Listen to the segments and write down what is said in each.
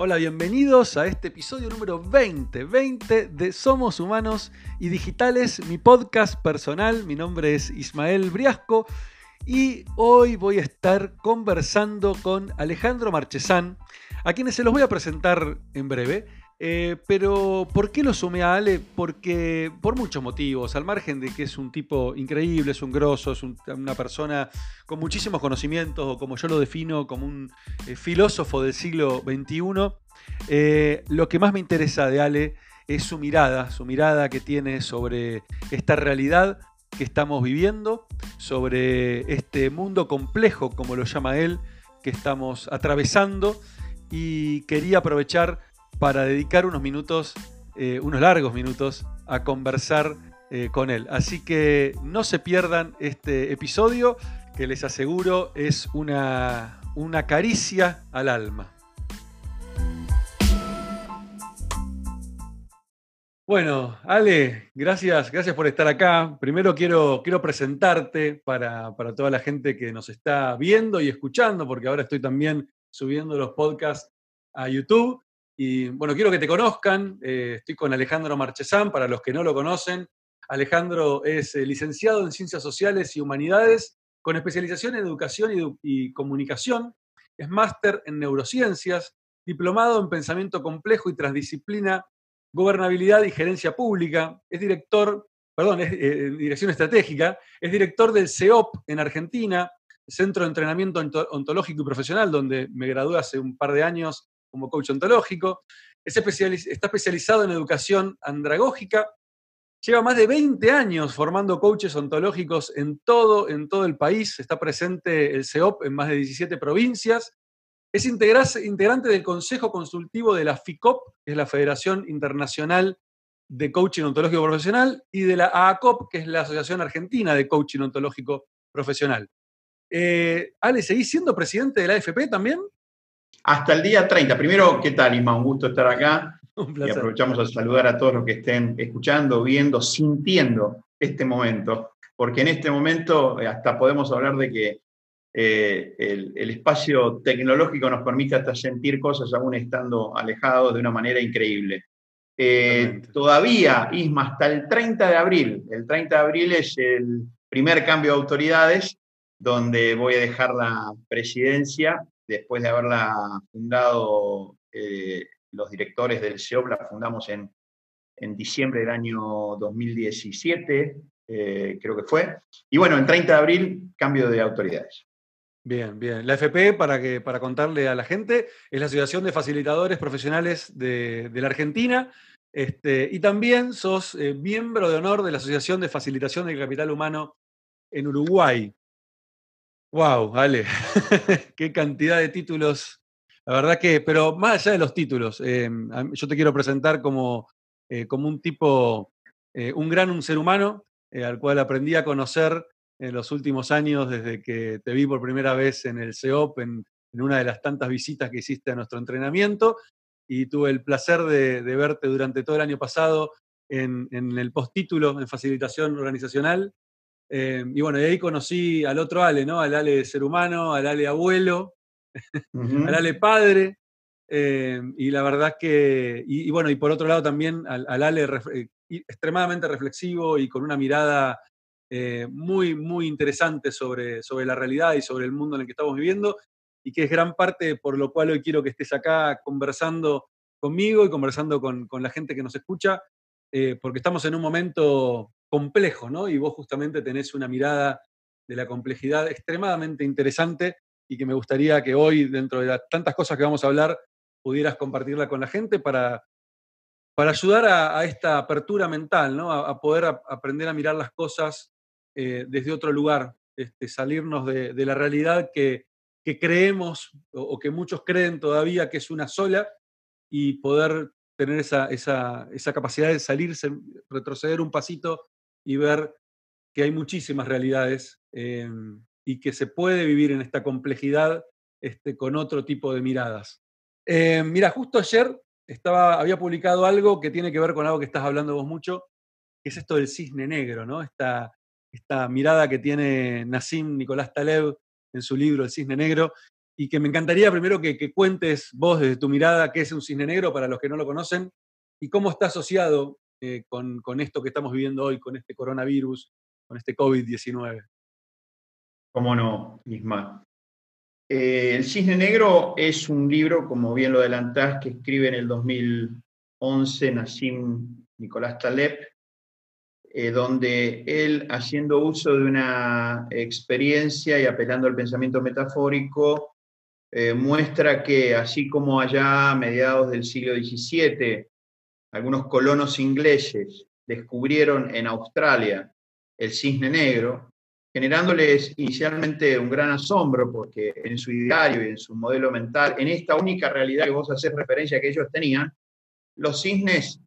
Hola, bienvenidos a este episodio número 20, 20 de Somos Humanos y Digitales, mi podcast personal. Mi nombre es Ismael Briasco y hoy voy a estar conversando con Alejandro Marchesán, a quienes se los voy a presentar en breve. Eh, pero, ¿por qué lo sumé a Ale? Porque, por muchos motivos, al margen de que es un tipo increíble, es un grosso, es una persona con muchísimos conocimientos, o como yo lo defino, como un eh, filósofo del siglo XXI, eh, lo que más me interesa de Ale es su mirada, su mirada que tiene sobre esta realidad que estamos viviendo, sobre este mundo complejo, como lo llama él, que estamos atravesando, y quería aprovechar para dedicar unos minutos, eh, unos largos minutos, a conversar eh, con él. Así que no se pierdan este episodio, que les aseguro es una, una caricia al alma. Bueno, Ale, gracias, gracias por estar acá. Primero quiero, quiero presentarte para, para, toda la gente que nos está viendo y escuchando, porque ahora estoy también subiendo los podcasts a YouTube. Y bueno, quiero que te conozcan. Eh, estoy con Alejandro Marchesán, para los que no lo conocen. Alejandro es eh, licenciado en Ciencias Sociales y Humanidades, con especialización en Educación y, Comunicación. Es máster en Neurociencias, diplomado en Pensamiento Complejo y Transdisciplina, Gobernabilidad y Gerencia Pública. Es director, perdón, es eh, Dirección Estratégica. Es director del CEOP en Argentina, Centro de Entrenamiento Ontológico y Profesional, donde me gradué hace un par de años como coach ontológico. está especializado en educación andragógica. Lleva más de 20 años formando coaches ontológicos en todo, el país. Está presente el CEOP en más de 17 provincias. Es integrante del Consejo Consultivo de la FICOP, que es la Federación Internacional de Coaching Ontológico Profesional, y de la AACOP, que es la Asociación Argentina de Coaching Ontológico Profesional. Eh, Ale, ¿seguís siendo presidente de la AFP también? Hasta el día 30. Primero, ¿qué tal, Ima? Un gusto estar acá. Y aprovechamos a saludar a todos los que estén escuchando, viendo, sintiendo este momento, porque en este momento eh, hasta podemos hablar de que eh, el, espacio tecnológico nos permite hasta sentir cosas aún estando alejados de una manera increíble. Eh, todavía, Isma, hasta el 30 de abril, el 30 de abril es el primer cambio de autoridades, donde voy a dejar la presidencia después de haberla fundado eh, los directores del SEOP, la fundamos en, en diciembre del año 2017, eh, creo que fue. Y bueno, en 30 de abril, cambio de autoridades. Bien, bien. La FP, para, que, para contarle a la gente, es la Asociación de Facilitadores Profesionales de, la Argentina. Este, y también sos eh, miembro de honor de la Asociación de Facilitación del Capital Humano en Uruguay. Wow, vale. Qué cantidad de títulos. La verdad que, pero más allá de los títulos, em, yo te quiero presentar como, eh, como un tipo, eh, un gran un ser humano, eh, al cual aprendí a conocer en los últimos años desde que te vi por primera vez en el CEOP, en, una de las tantas visitas que hiciste a nuestro entrenamiento, y tuve el placer de, verte durante todo el año pasado en, en el postítulo en facilitación organizacional eh, y bueno, y ahí conocí al otro Ale, ¿no? Al Ale ser humano, al Ale abuelo, al Ale padre. Eh, y la verdad que, y, bueno, y por otro lado también al, Ale eh, extremadamente reflexivo y con una mirada muy, muy interesante sobre, sobre la realidad y sobre el mundo en el que estamos viviendo, y que es gran parte por lo cual hoy quiero que estés acá conversando conmigo y conversando con, con la gente que nos escucha, porque estamos en un momento complejo, ¿no? Y vos justamente tenés una mirada de la complejidad extremadamente interesante y que me gustaría que hoy, dentro de las tantas cosas que vamos a hablar, pudieras compartirla con la gente para, para ayudar a, esta apertura mental, ¿no? A, poder aprender a mirar las cosas eh, desde otro lugar, este, salirnos de, la realidad que, creemos o, que muchos creen todavía que es una sola y poder tener esa, esa, esa capacidad de salirse, retroceder un pasito y ver que hay muchísimas realidades em, y que se puede vivir en esta complejidad este, con otro tipo de miradas. Em, mira, justo ayer estaba, había publicado algo que tiene que ver con algo que estás hablando vos mucho, que es esto del cisne negro, ¿no? Esta, esta mirada que tiene Nassim Nicolás Taleb en su libro El cisne negro, y que me encantaría primero que, cuentes vos desde tu mirada qué es un cisne negro para los que no lo conocen y cómo está asociado eh, con, esto que estamos viviendo hoy, con este coronavirus, con este COVID-19. Cómo no, Isma. Eh, el Cisne Negro es un libro, como bien lo adelantás, que escribe en el 2011 Nassim Nicolás Taleb, eh, donde él, haciendo uso de una experiencia y apelando al pensamiento metafórico, muestra que así como allá a mediados del siglo XVII, algunos colonos ingleses descubrieron en Australia el cisne negro, generándoles inicialmente un gran asombro, porque en su ideario y en su modelo mental, en esta única realidad que vos haces referencia que ellos tenían, los cisnes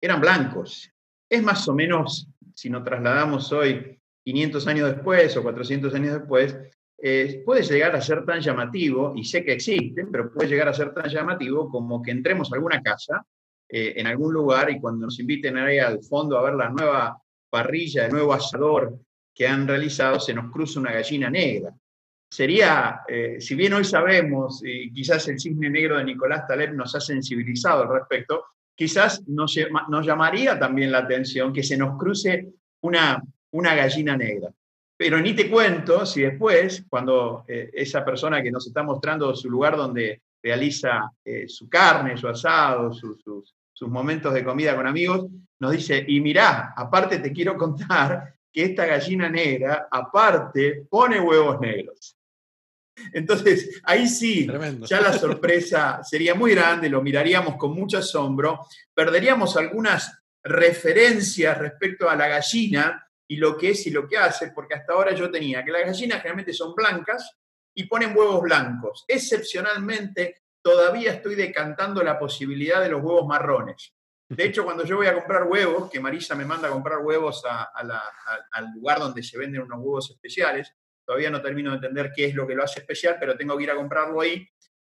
eran blancos. Es más o menos, si nos trasladamos hoy 500 años después o 400 años después, eh, puede llegar a ser tan llamativo, y sé que existen, pero puede llegar a ser tan llamativo como que entremos a alguna casa, eh, en algún lugar, y cuando nos inviten ahí al fondo a ver la nueva parrilla, el nuevo asador que han realizado, se nos cruza una gallina negra. Sería, eh, si bien hoy sabemos, y quizás el cisne negro de Nicolás Taleb nos ha sensibilizado al respecto, quizás nos, nos llamaría también la atención que se nos cruce una, una gallina negra. Pero ni te cuento si después, cuando eh, esa persona que nos está mostrando su lugar donde realiza su carne, su asado, sus, sus momentos de comida con amigos, nos dice, y mirá, aparte te quiero contar que esta gallina negra, aparte, pone huevos negros. Entonces, ahí sí, ya la sorpresa sería muy grande, lo miraríamos con mucho asombro, perderíamos algunas referencias respecto a la gallina y lo que es y lo que hace, porque hasta ahora yo tenía que las gallinas generalmente son blancas y ponen huevos blancos. Excepcionalmente, todavía estoy decantando la posibilidad de los huevos marrones. De hecho, cuando yo voy a comprar huevos, que Marisa me manda a comprar huevos al lugar donde se venden unos huevos especiales, todavía no termino de entender qué es lo que lo hace especial, pero tengo que ir a comprarlo ahí.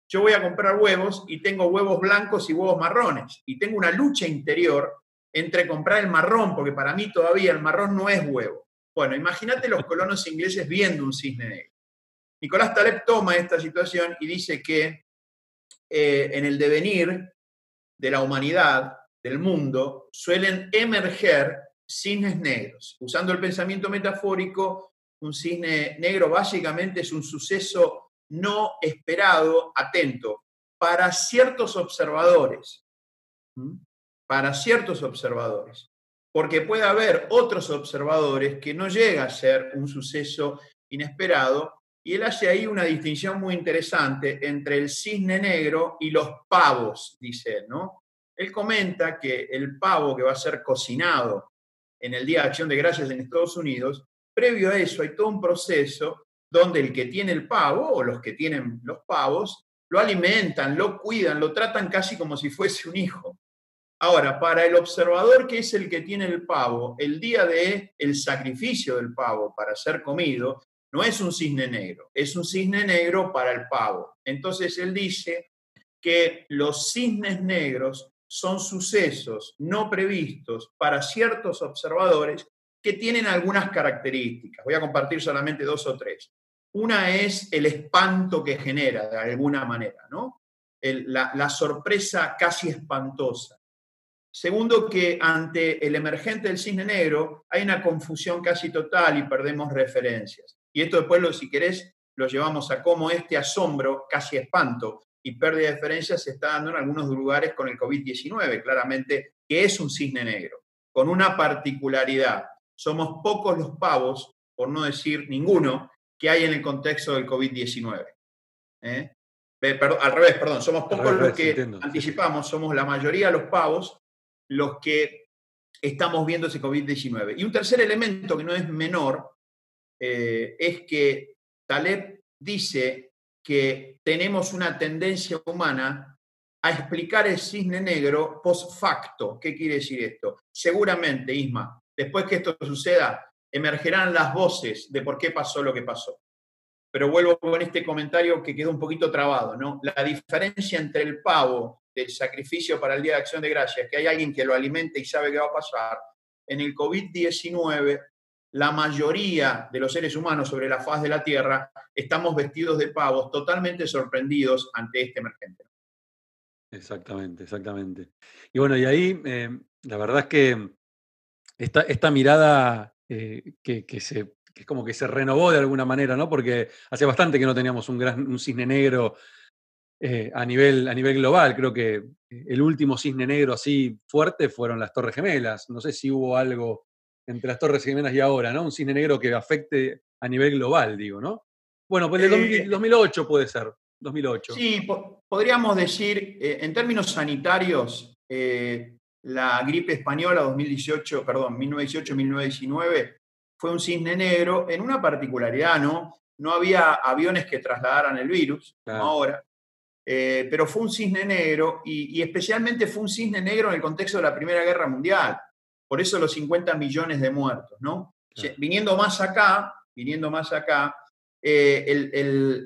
Yo voy a comprar huevos y tengo huevos blancos y huevos marrones. Y tengo una lucha interior entre comprar el marrón, porque para mí todavía el marrón no es huevo. Bueno, imagínate los colonos ingleses viendo un cisne negro. Nicolás Taleb toma esta situación y dice que eh, en el devenir de la humanidad, del mundo, suelen emerger cisnes negros. Usando el pensamiento metafórico, un cisne negro básicamente es un suceso no esperado, atento, para ciertos observadores para ciertos observadores, porque puede haber otros observadores que no llega a ser un suceso inesperado, y él hace ahí una distinción muy interesante entre el cisne negro y los pavos, dice él, ¿no? Él comenta que el pavo que va a ser cocinado en el Día de Acción de Gracias en Estados Unidos, previo a eso hay todo un proceso donde el que tiene el pavo o los que tienen los pavos lo alimentan, lo cuidan, lo tratan casi como si fuese un hijo. Ahora, para el observador que es el que tiene el pavo, el día de el sacrificio del pavo para ser comido no es un cisne negro, es un cisne negro para el pavo. Entonces él dice que los cisnes negros son sucesos no previstos para ciertos observadores que tienen algunas características. Voy a compartir solamente dos o tres. Una es el espanto que genera de alguna manera, ¿no? la sorpresa casi espantosa. Segundo, que ante el emergente del cisne negro hay una confusión casi total y perdemos referencias. Y esto después, si querés, lo llevamos a cómo este asombro, casi espanto y pérdida de referencias se está dando en algunos lugares con el COVID-19, claramente, que es un cisne negro, con una particularidad. Somos pocos los pavos, por no decir ninguno, que hay en el contexto del COVID-19. ¿eh? al revés, perdón, somos pocos los que anticipamos, somos la mayoría de los pavos los que estamos viendo ese COVID-19. Y un tercer elemento que no es menor eh, es que Taleb dice que tenemos una tendencia humana a explicar el cisne negro post facto. ¿Qué quiere decir esto? Seguramente, Isma, después que esto suceda, emergerán las voces de por qué pasó lo que pasó. Pero vuelvo con este comentario que quedó un poquito trabado, ¿no? La diferencia entre el pavo del sacrificio para el Día de Acción de Gracias, que hay alguien que lo alimente y sabe qué va a pasar, en el COVID-19 la mayoría de los seres humanos sobre la faz de la Tierra estamos vestidos de pavos, totalmente sorprendidos ante este emergente. Exactamente, exactamente. Y bueno, y ahí eh, la verdad es que esta, esta mirada eh, que, se, es como que se renovó de alguna manera, ¿no? Porque hace bastante que no teníamos un, gran, un cisne negro eh, a, nivel, a nivel global. Creo que el último cisne negro así fuerte fueron las Torres Gemelas. No sé si hubo algo entre las Torres Gemelas y ahora, ¿no? Un cisne negro que afecte a nivel global, digo, ¿no? Bueno, pues el 2008 puede ser. 2008. Sí, podríamos decir, eh, en términos sanitarios, eh, la gripe española 2018, perdón, 1918-1919 fue un cisne negro en una particularidad, ¿no? No había aviones que trasladaran el virus, como ahora, eh, pero fue un cisne negro y, especialmente fue un cisne negro en el contexto de la Primera Guerra Mundial. Por eso los 50 millones de muertos, ¿no? Viniendo más acá, viniendo más acá, eh,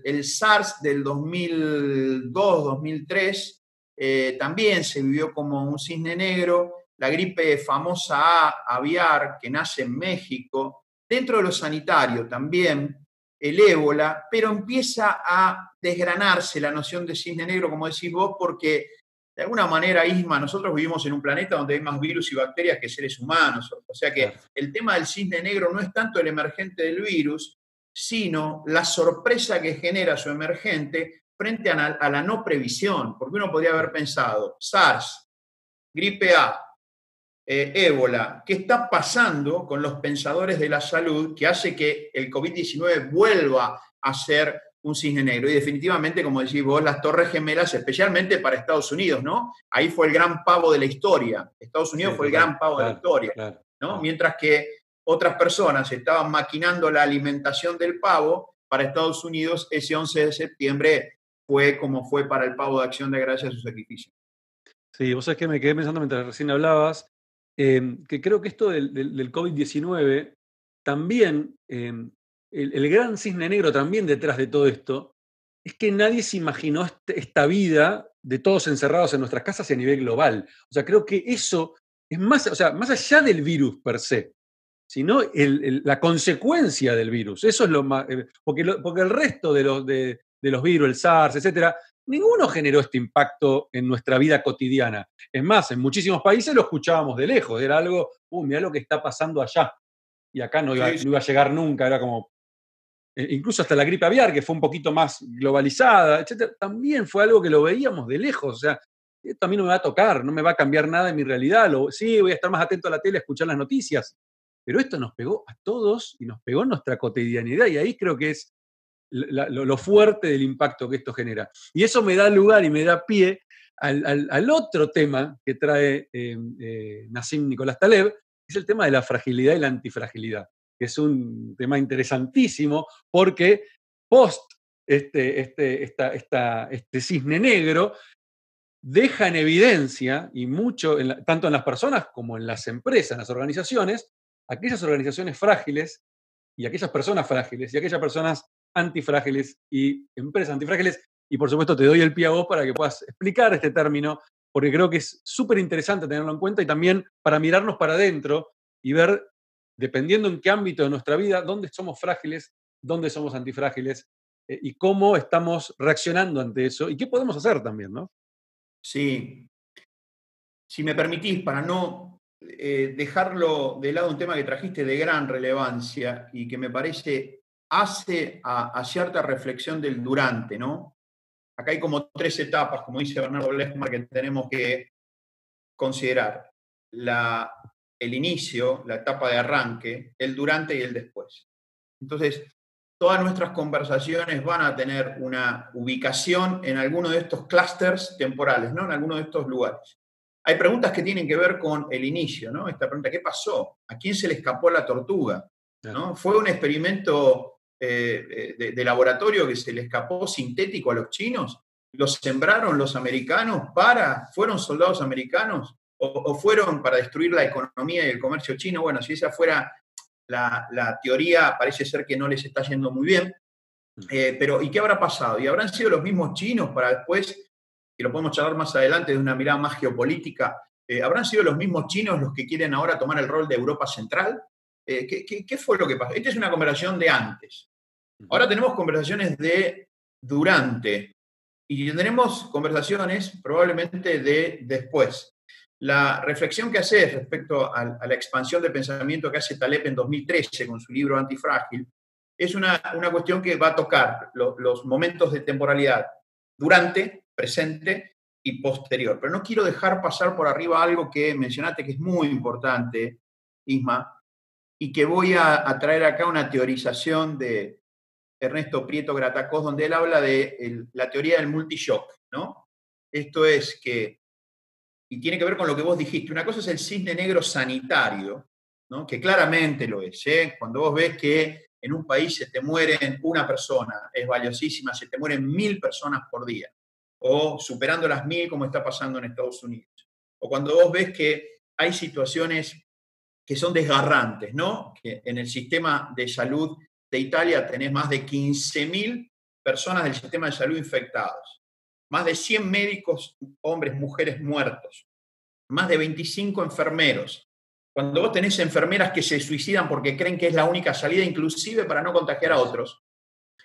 el, SARS del 2002-2003 eh, también se vivió como un cisne negro, la gripe famosa A aviar que nace en México, dentro de lo sanitario también, el ébola, pero empieza a desgranarse la noción de cisne negro, como decís vos, porque de alguna manera, Isma, nosotros vivimos en un planeta donde hay más virus y bacterias que seres humanos. O sea que el tema del cisne negro no es tanto el emergente del virus, sino la sorpresa que genera su emergente frente a la, no previsión, porque uno podría haber pensado, SARS, gripe A, eh, ébola, ¿qué está pasando con los pensadores de la salud que hace que el COVID-19 vuelva a ser un cisne negro? Y definitivamente, como decís vos, las torres gemelas, especialmente para Estados Unidos, ¿no? Ahí fue el gran pavo de la historia. Estados Unidos fue el gran pavo de la historia, ¿no? Mientras que otras personas estaban maquinando la alimentación del pavo, para Estados Unidos ese 11 de septiembre fue como fue para el pavo de acción de gracias a su sacrificio. Sí, vos sabés que me quedé pensando mientras recién hablabas, em, que creo que esto del, COVID-19 también, em, el, gran cisne negro también detrás de todo esto, es que nadie se imaginó esta vida de todos encerrados en nuestras casas y a nivel global. O sea, creo que eso es más, o sea, más allá del virus per se, sino la consecuencia del virus. Eso es lo más. Eh, porque, porque el resto de los, de, los virus, el SARS, etcétera, ninguno generó este impacto en nuestra vida cotidiana. Es más, en muchísimos países lo escuchábamos de lejos, era algo, uh, mira lo que está pasando allá. Y acá no iba, a llegar nunca, era como. Eh, incluso hasta la gripe aviar, que fue un poquito más globalizada, etcétera, también fue algo que lo veíamos de lejos. O sea, esto a mí no me va a tocar, no me va a cambiar nada en mi realidad. Lo, sí, voy a estar más atento a la tele, a escuchar las noticias, pero esto nos pegó a todos y nos pegó en nuestra cotidianidad y ahí creo que es lo, fuerte del impacto que esto genera. Y eso me da lugar y me da pie al, otro tema que trae eh, eh, Nassim Nicolás Taleb, que es el tema de la fragilidad y la antifragilidad, que es un tema interesantísimo porque post este, este, esta, este cisne negro, deja en evidencia, y mucho, tanto en las personas como en las empresas, en las organizaciones, aquellas organizaciones frágiles y aquellas personas frágiles y aquellas personas antifrágiles y empresas antifrágiles. Y por supuesto te doy el pie a vos para que puedas explicar este término, porque creo que es súper interesante tenerlo en cuenta y también para mirarnos para adentro y ver, dependiendo en qué ámbito de nuestra vida, dónde somos frágiles, dónde somos antifrágiles eh, y cómo estamos reaccionando ante eso y qué podemos hacer también, ¿no? Sí. Si me permitís, para no eh, dejarlo de lado un tema que trajiste de gran relevancia y que me parece hace a, cierta reflexión del durante, ¿no? Acá hay como tres etapas, como dice Bernardo Lechmar, que tenemos que considerar. La, el inicio, la etapa de arranque, el durante y el después. Entonces, todas nuestras conversaciones van a tener una ubicación en alguno de estos clústeres temporales, ¿no? En alguno de estos lugares. Hay preguntas que tienen que ver con el inicio, ¿no? Esta pregunta, ¿qué pasó? ¿A quién se le escapó la tortuga? ¿no? ¿Fue un experimento eh, de, laboratorio que se le escapó sintético a los chinos? ¿Los sembraron los americanos para? ¿Fueron soldados americanos? ¿O, fueron para destruir la economía y el comercio chino? Bueno, si esa fuera la, teoría, parece ser que no les está yendo muy bien. Mm. Eh, pero, ¿y qué habrá pasado? ¿Y habrán sido los mismos chinos para después y lo podemos charlar más adelante de una mirada más geopolítica, eh, ¿habrán sido los mismos chinos los que quieren ahora tomar el rol de Europa Central? eh, ¿qué, fue lo que pasó? Esta es una conversación de antes. Ahora tenemos conversaciones de durante y tenemos conversaciones probablemente de después. La reflexión que hace respecto a, la expansión de pensamiento que hace Taleb en 2013 con su libro Antifrágil es una, cuestión que va a tocar los momentos de temporalidad durante, presente y posterior. Pero no quiero dejar pasar por arriba algo que mencionaste que es muy importante, Isma, y que voy a, traer acá una teorización de Ernesto Prieto Gratacós, donde él habla de la teoría del multishock, ¿no? Esto es que, y tiene que ver con lo que vos dijiste, una cosa es el cisne negro sanitario, ¿no? que claramente lo es, ¿eh? cuando vos ves que en un país se te mueren una persona, es valiosísima, se te mueren mil personas por día, o superando las mil como está pasando en Estados Unidos. O cuando vos ves que hay situaciones que son desgarrantes, ¿no? Que en el sistema de salud de Italia tenés más de 15.000 personas del sistema de salud infectados, más de 100 médicos, hombres, mujeres muertos, más de 25 enfermeros, cuando vos tenés enfermeras que se suicidan porque creen que es la única salida, inclusive para no contagiar a otros,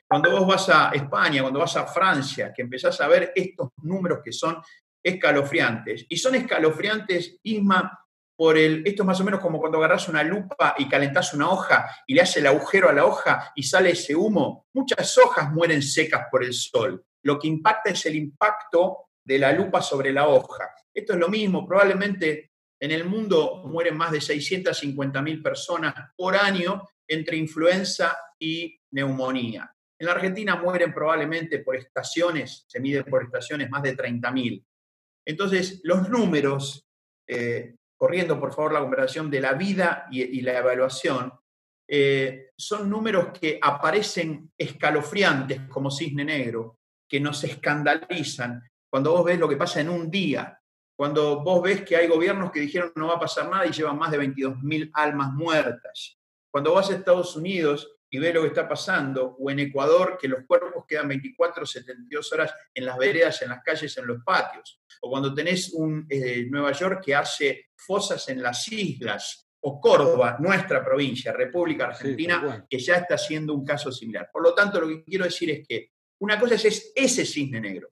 cuando vos vas a España, cuando vas a Francia, que empezás a ver estos números que son escalofriantes, y son escalofriantes, Isma, por el, esto es más o menos como cuando agarras una lupa y calentás una hoja y le haces el agujero a la hoja y sale ese humo. Muchas hojas mueren secas por el sol. Lo que impacta es el impacto de la lupa sobre la hoja. Esto es lo mismo, probablemente en el mundo mueren más de 650.000 personas por año entre influenza y neumonía. En la Argentina mueren probablemente por estaciones, se miden por estaciones más de 30.000. Entonces, los números, eh, corriendo por favor la conversación de la vida y, la evaluación, eh, son números que aparecen escalofriantes como cisne negro, que nos escandalizan cuando vos ves lo que pasa en un día cuando vos ves que hay gobiernos que dijeron no va a pasar nada y llevan más de 22.000 almas muertas. Cuando vas a Estados Unidos y ves lo que está pasando, o en Ecuador, que los cuerpos quedan 24, 72 horas en las veredas, en las calles, en los patios. O cuando tenés un eh, Nueva York que hace fosas en las islas, o Córdoba, nuestra provincia, República Argentina, que ya está haciendo un caso similar. Por lo tanto, lo que quiero decir es que una cosa es ese cisne negro,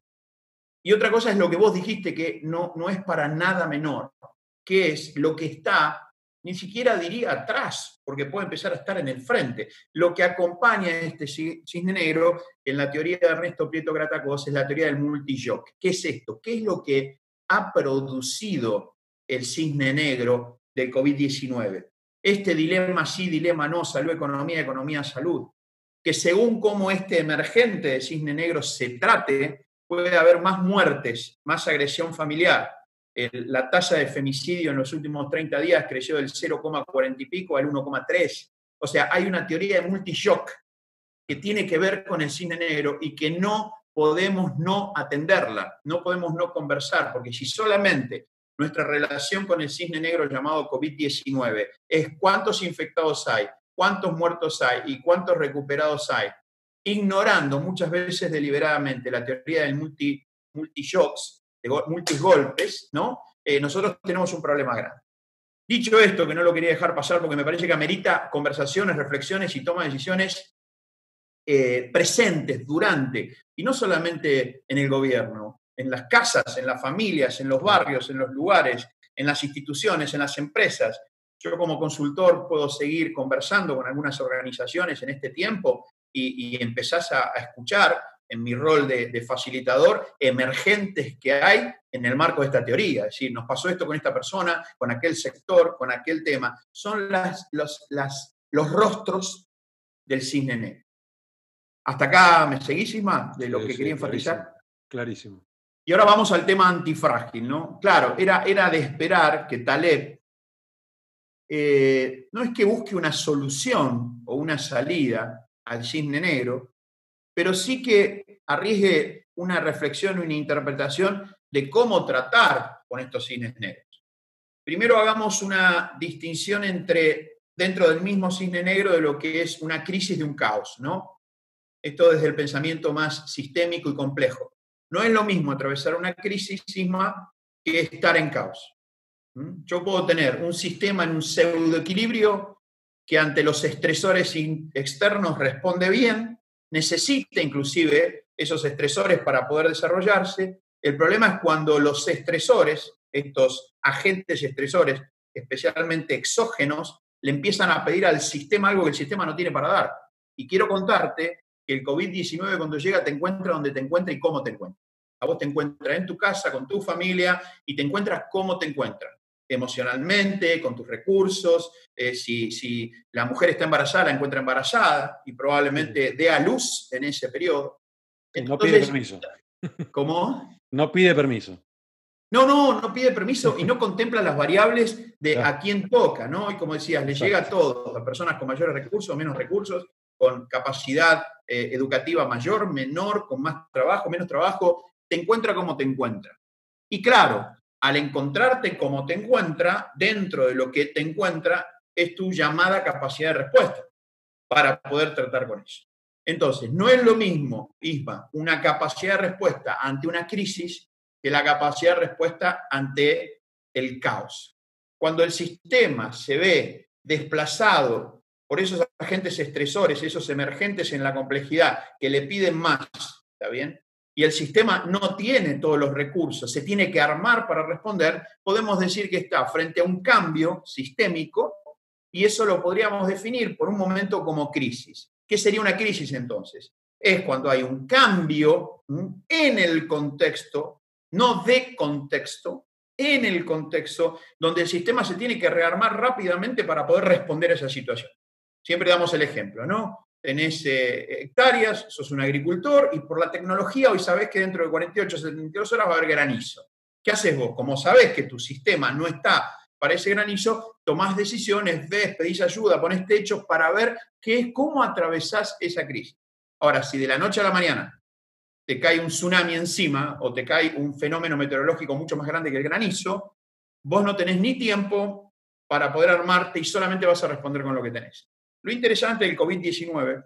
y otra cosa es lo que vos dijiste, que no, no es para nada menor, que es lo que está, ni siquiera diría atrás, porque puede empezar a estar en el frente. Lo que acompaña a este cisne negro, en la teoría de Ernesto Prieto Gratacos, es la teoría del multijoc. ¿Qué es esto? ¿Qué es lo que ha producido el cisne negro del COVID-19? Este dilema sí, dilema no, salud, economía, economía, salud, que según cómo este emergente de cisne negro se trate, puede haber más muertes, más agresión familiar. la tasa de femicidio en los últimos 30 días creció del 0,40 y pico al 1,3. O sea, hay una teoría de multishock que tiene que ver con el cine negro y que no podemos no atenderla, no podemos no conversar, porque si solamente nuestra relación con el cisne negro llamado COVID-19 es cuántos infectados hay, cuántos muertos hay y cuántos recuperados hay, ignorando muchas veces deliberadamente la teoría del multi, multi-shocks, de multigolpes, ¿no? Eh, nosotros tenemos un problema grande. Dicho esto, que no lo quería dejar pasar porque me parece que amerita conversaciones, reflexiones y toma de decisiones eh, presentes durante, y no solamente en el gobierno, en las casas, en las familias, en los barrios, en los lugares, en las instituciones, en las empresas. Yo como consultor puedo seguir conversando con algunas organizaciones en este tiempo y, empezás a, escuchar en mi rol de, facilitador emergentes que hay en el marco de esta teoría. Es decir, nos pasó esto con esta persona, con aquel sector, con aquel tema. Son las, los, las, los rostros del cisne negro. Hasta acá, ¿me seguís, Isma? De lo que quería enfatizar. Clarísimo, Y ahora vamos al tema antifrágil, ¿no? Claro, era, era de esperar que Taleb eh, no es que busque una solución o una salida, al cisne negro, pero sí que arriesgue una reflexión una interpretación de cómo tratar con estos cisnes negros. Primero hagamos una distinción entre, dentro del mismo cisne negro, de lo que es una crisis de un caos, ¿no? Esto desde el pensamiento más sistémico y complejo. No es lo mismo atravesar una crisis sisma que estar en caos. ¿Mm? Yo puedo tener un sistema en un pseudo equilibrio que ante los estresores externos responde bien, necesita inclusive esos estresores para poder desarrollarse. El problema es cuando los estresores, estos agentes estresores, especialmente exógenos, le empiezan a pedir al sistema algo que el sistema no tiene para dar. Y quiero contarte que el COVID-19 cuando llega te encuentra donde te encuentra y cómo te encuentra. A vos te encuentra en tu casa, con tu familia, y te encuentras cómo te encuentra. Emocionalmente, con tus recursos. Eh, si, si la mujer está embarazada, la encuentra embarazada y probablemente dé a luz en ese periodo. no pide permiso. ¿Cómo? No pide permiso. No, no, no pide permiso y no contempla las variables de a quién toca, ¿no? Y como decías, le llega a todos, a personas con mayores recursos o menos recursos, con capacidad eh, educativa mayor, menor, con más trabajo, menos trabajo, te encuentra como te encuentra. Y claro, al encontrarte como te encuentra, dentro de lo que te encuentra, es tu llamada capacidad de respuesta para poder tratar con eso. Entonces, no es lo mismo, Isma, una capacidad de respuesta ante una crisis que la capacidad de respuesta ante el caos. Cuando el sistema se ve desplazado por esos agentes estresores, esos emergentes en la complejidad que le piden más, ¿está bien? Y el sistema no tiene todos los recursos, se tiene que armar para responder, podemos decir que está frente a un cambio sistémico y eso lo podríamos definir por un momento como crisis. ¿Qué sería una crisis entonces? Es cuando hay un cambio en el contexto, no de contexto, en el contexto donde el sistema se tiene que rearmar rápidamente para poder responder a esa situación. Siempre damos el ejemplo, ¿no? Tenés eh, hectáreas, sos un agricultor y por la tecnología hoy sabés que dentro de 48 72 horas va a haber granizo. ¿Qué haces vos? Como sabés que tu sistema no está para ese granizo, tomás decisiones, ves, pedís ayuda, pones techos para ver qué es, cómo atravesás esa crisis. Ahora, si de la noche a la mañana te cae un tsunami encima o te cae un fenómeno meteorológico mucho más grande que el granizo, vos no tenés ni tiempo para poder armarte y solamente vas a responder con lo que tenés. Lo interesante del COVID-19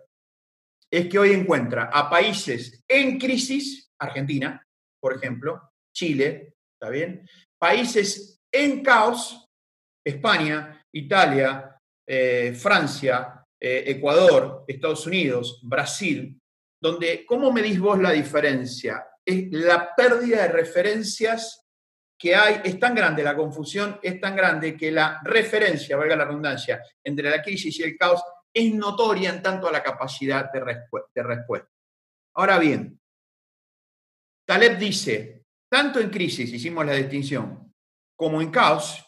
es que hoy encuentra a países en crisis, Argentina, por ejemplo, Chile, ¿está? Países en caos, España, Italia, eh, Francia, eh, Ecuador, Estados Unidos, Brasil, donde, ¿cómo medís vos la diferencia? Es la pérdida de referencias que hay, es tan grande, la confusión es tan grande que la referencia, valga la redundancia, entre la crisis y el caos es notoria en tanto a la capacidad de, de respuesta. Ahora bien, Taleb dice, tanto en crisis, hicimos la distinción, como en caos,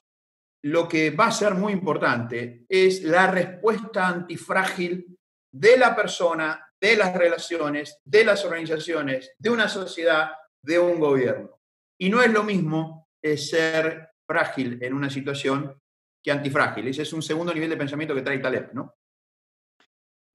lo que va a ser muy importante es la respuesta antifrágil de la persona, de las relaciones, de las organizaciones, de una sociedad, de un gobierno. Y no es lo mismo ser frágil en una situación que antifrágil. Ese es un segundo nivel de pensamiento que trae Taleb, ¿no?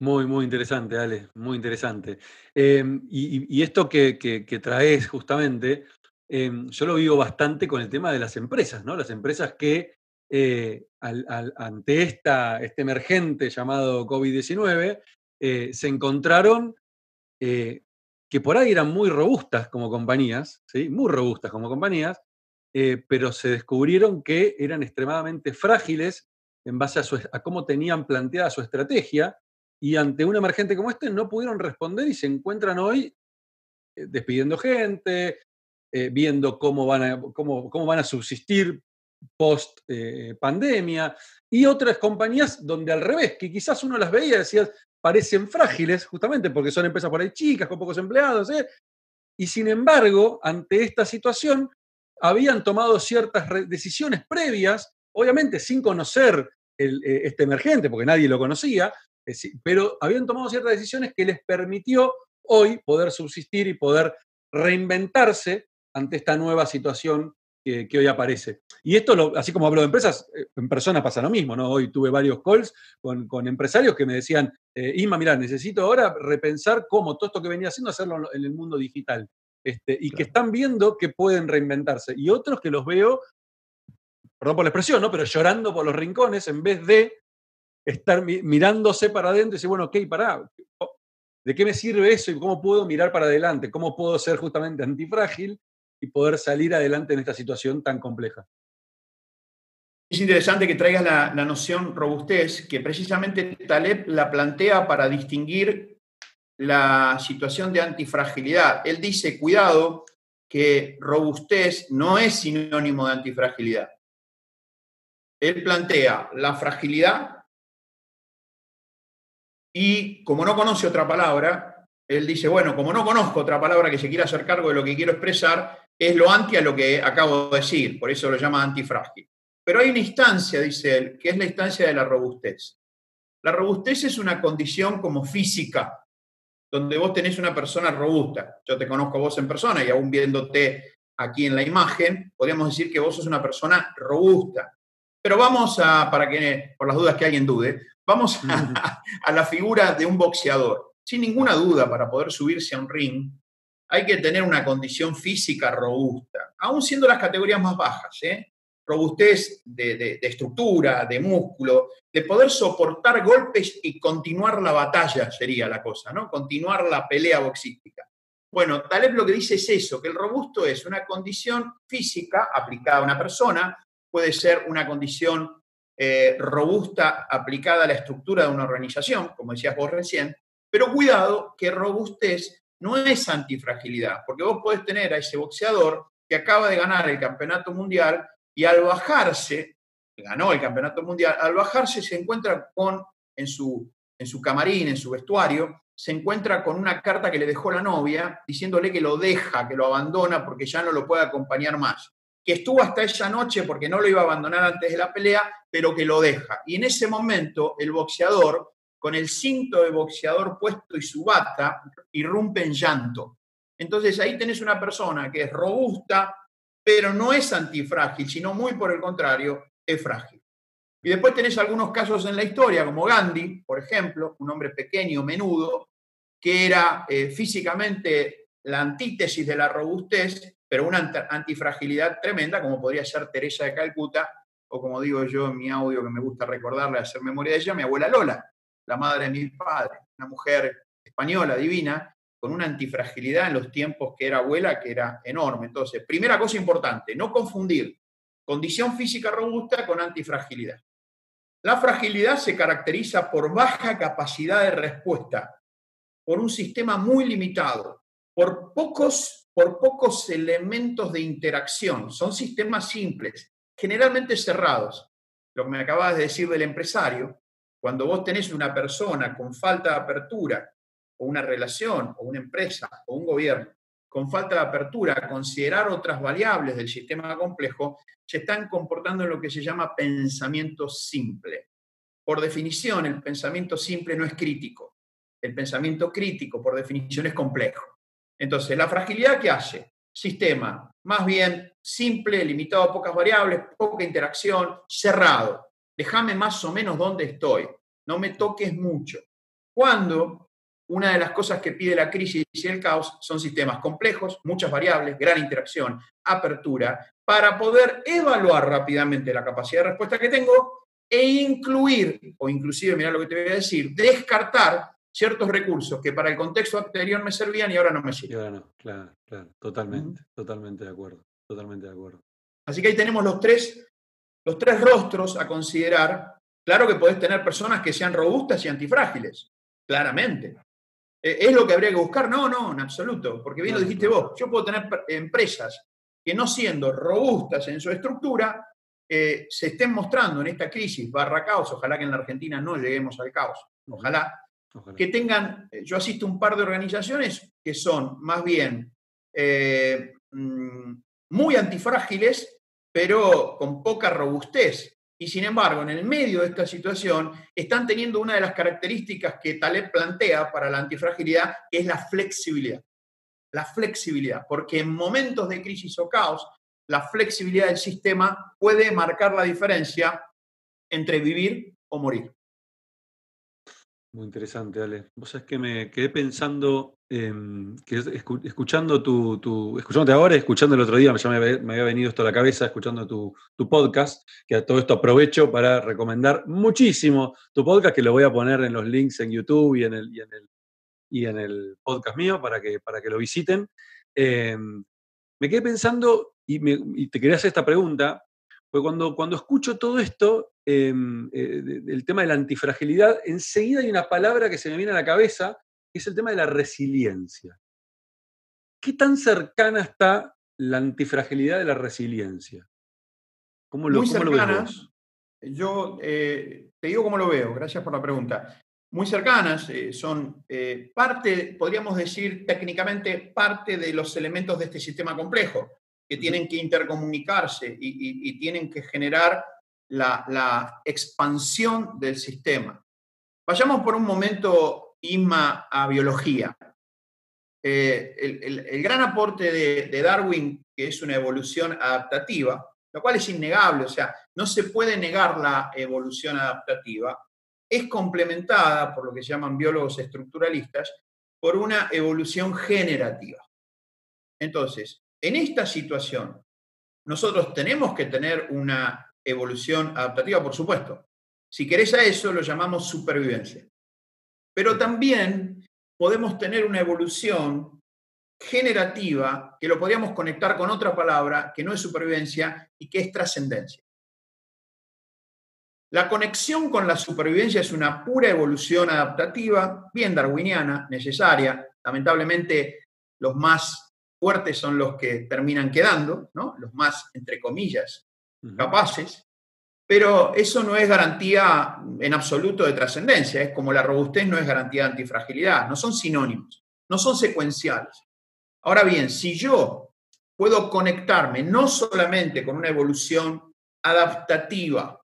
Muy, muy interesante, Ale, muy interesante. Em, y, esto que, que, traes justamente Em, yo lo vivo bastante con el tema de las empresas, ¿no? Las empresas que eh, ante esta, este emergente llamado COVID-19 eh, se encontraron eh, que por ahí eran muy robustas como compañías, ¿sí? muy robustas como compañías, pero se descubrieron que eran extremadamente frágiles en base a, cómo tenían planteada su estrategia y ante un emergente como este no pudieron responder y se encuentran hoy despidiendo gente, eh, viendo cómo van, a, cómo, cómo van a subsistir post eh, pandemia, y otras compañías donde al revés, que quizás uno las veía y parecen frágiles, justamente porque son empresas por ahí chicas, con pocos empleados, ¿eh? y sin embargo, ante esta situación, habían tomado ciertas decisiones previas, obviamente sin conocer este emergente, porque nadie lo conocía, pero habían tomado ciertas decisiones que les permitió hoy poder subsistir y poder reinventarse ante esta nueva situación que, hoy aparece. Y esto, así como hablo de empresas, eh, en persona pasa lo mismo, ¿no? Hoy tuve varios calls con, empresarios que me decían, eh, mira, necesito ahora repensar cómo todo esto que venía haciendo, hacerlo en el mundo digital. Este, y que están viendo que pueden reinventarse. Y otros que los veo, perdón por la expresión, ¿no? Pero llorando por los rincones en vez de estar mirándose para adentro y decir, bueno, ok, pará, ¿de qué me sirve eso y cómo puedo mirar para adelante? ¿Cómo puedo ser justamente antifrágil y poder salir adelante en esta situación tan compleja. Es interesante que traigas la, la, noción robustez, que precisamente Taleb la plantea para distinguir la situación de antifragilidad. Él dice, cuidado, que robustez no es sinónimo de antifragilidad. Él plantea la fragilidad y como no conoce otra palabra, él dice, bueno, como no conozco otra palabra que se quiera hacer cargo de lo que quiero expresar, es lo anti a lo que acabo de decir, por eso lo llama antifrágil. Pero hay una instancia, dice él, que es la instancia de la robustez. La robustez es una condición como física, donde vos tenés una persona robusta. Yo te conozco vos en persona y aún viéndote aquí en la imagen, podríamos decir que vos sos una persona robusta. Pero vamos a, para que, por las dudas que alguien dude, vamos a, a la figura de un boxeador. Sin ninguna duda, para poder subirse a un ring, hay que tener una condición física robusta, aún siendo las categorías más bajas. ¿eh? robustez de, estructura, de músculo, de poder soportar golpes y continuar la batalla sería la cosa, ¿no? Continuar la pelea boxística. Bueno, Taleb lo que dice es eso, que el robusto es una condición física aplicada a una persona, puede ser una condición eh, robusta aplicada a la estructura de una organización, como decías vos recién, pero cuidado que robustez no es antifragilidad, porque vos podés tener a ese boxeador que acaba de ganar el campeonato mundial y al bajarse, ganó el campeonato mundial, al bajarse se encuentra con, en su, en su camarín, en su vestuario, se encuentra con una carta que le dejó la novia diciéndole que lo deja, que lo abandona porque ya no lo puede acompañar más. Que estuvo hasta esa noche porque no lo iba a abandonar antes de la pelea, pero que lo deja. Y en ese momento el boxeador, con el cinto de boxeador puesto y su bata, irrumpe en llanto. Entonces ahí tenés una persona que es robusta, pero no es antifrágil, sino muy por el contrario, es frágil. Y después tenés algunos casos en la historia, como Gandhi, por ejemplo, un hombre pequeño, menudo, que era eh, físicamente la antítesis de la robustez, pero una antifragilidad tremenda, como podría ser Teresa de Calcuta, o como digo yo en mi audio que me gusta recordarle, hacer memoria de ella, mi abuela Lola, la madre de mi padre, una mujer española, divina, con una antifragilidad en los tiempos que era abuela, que era enorme. Entonces, primera cosa importante, no confundir condición física robusta con antifragilidad. La fragilidad se caracteriza por baja capacidad de respuesta, por un sistema muy limitado, por pocos, por pocos elementos de interacción. Son sistemas simples, generalmente cerrados. Lo que me acabas de decir del empresario, cuando vos tenés una persona con falta de apertura, o una relación, o una empresa, o un gobierno, con falta de apertura a considerar otras variables del sistema complejo, se están comportando en lo que se llama pensamiento simple. Por definición, el pensamiento simple no es crítico. El pensamiento crítico, por definición, es complejo. Entonces, la fragilidad que hace, sistema más bien simple, limitado a pocas variables, poca interacción, cerrado. Déjame más o menos dónde estoy. No me toques mucho. Cuando una de las cosas que pide la crisis y el caos son sistemas complejos, muchas variables, gran interacción, apertura, para poder evaluar rápidamente la capacidad de respuesta que tengo e incluir, o inclusive, mira lo que te voy a decir, descartar ciertos recursos que para el contexto anterior me servían y ahora no me sirven. claro, claro, totalmente, totalmente de acuerdo, totalmente de acuerdo. Así que ahí tenemos los tres, los tres rostros a considerar. Claro que podés tener personas que sean robustas y antifrágiles, claramente. Eh, ¿Es lo que habría que buscar? No, no, en absoluto, porque bien lo dijiste vos, yo puedo tener empresas que no siendo robustas en su estructura, eh, se estén mostrando en esta crisis barra caos, ojalá que en la Argentina no lleguemos al caos, ojalá, que tengan, eh, yo asisto a un par de organizaciones que son más bien mm, muy antifrágiles, pero con poca robustez. Y sin embargo, en el medio de esta situación, están teniendo una de las características que Taleb plantea para la antifragilidad, que es la flexibilidad. La flexibilidad, porque en momentos de crisis o caos, la flexibilidad del sistema puede marcar la diferencia entre vivir o morir. Muy interesante, Ale. Vos sabés que me quedé pensando, em, que escuchando tu, escuchándote ahora, escuchando el otro día, ya me había, venido esto a la cabeza, escuchando tu, podcast, que a todo esto aprovecho para recomendar muchísimo tu podcast, que lo voy a poner en los links en YouTube y en el, y en el, y en el podcast mío para que, para que lo visiten. Em, me quedé pensando, y te quería hacer esta pregunta, Porque cuando, cuando escucho todo esto, em, eh, el tema de la antifragilidad, enseguida hay una palabra que se me viene a la cabeza, que es el tema de la resiliencia. ¿Qué tan cercana está la antifragilidad de la resiliencia? ¿Cómo lo, cómo lo ves Yo eh, te digo cómo lo veo, gracias por la pregunta. Muy cercanas, eh, son parte, podríamos decir técnicamente, parte de los elementos de este sistema complejo que tienen que intercomunicarse y, tienen que generar la, expansión del sistema. Vayamos por un momento, Isma, a biología. Eh, el, gran aporte de, Darwin, que es una evolución adaptativa, lo cual es innegable, o sea, no se puede negar la evolución adaptativa, es complementada por lo que se llaman biólogos estructuralistas por una evolución generativa. Entonces, en esta situación, nosotros tenemos que tener una evolución adaptativa, por supuesto. Si querés a eso, lo llamamos supervivencia. Pero también podemos tener una evolución generativa que lo podríamos conectar con otra palabra que no es supervivencia y que es trascendencia. La conexión con la supervivencia es una pura evolución adaptativa, bien darwiniana, necesaria. Lamentablemente, los más fuertes son los que terminan quedando, ¿no? los más, entre comillas, capaces, pero eso no es garantía en absoluto de trascendencia, es como la robustez no es garantía de antifragilidad, no son sinónimos, no son secuenciales. Ahora bien, si yo puedo conectarme no solamente con una evolución adaptativa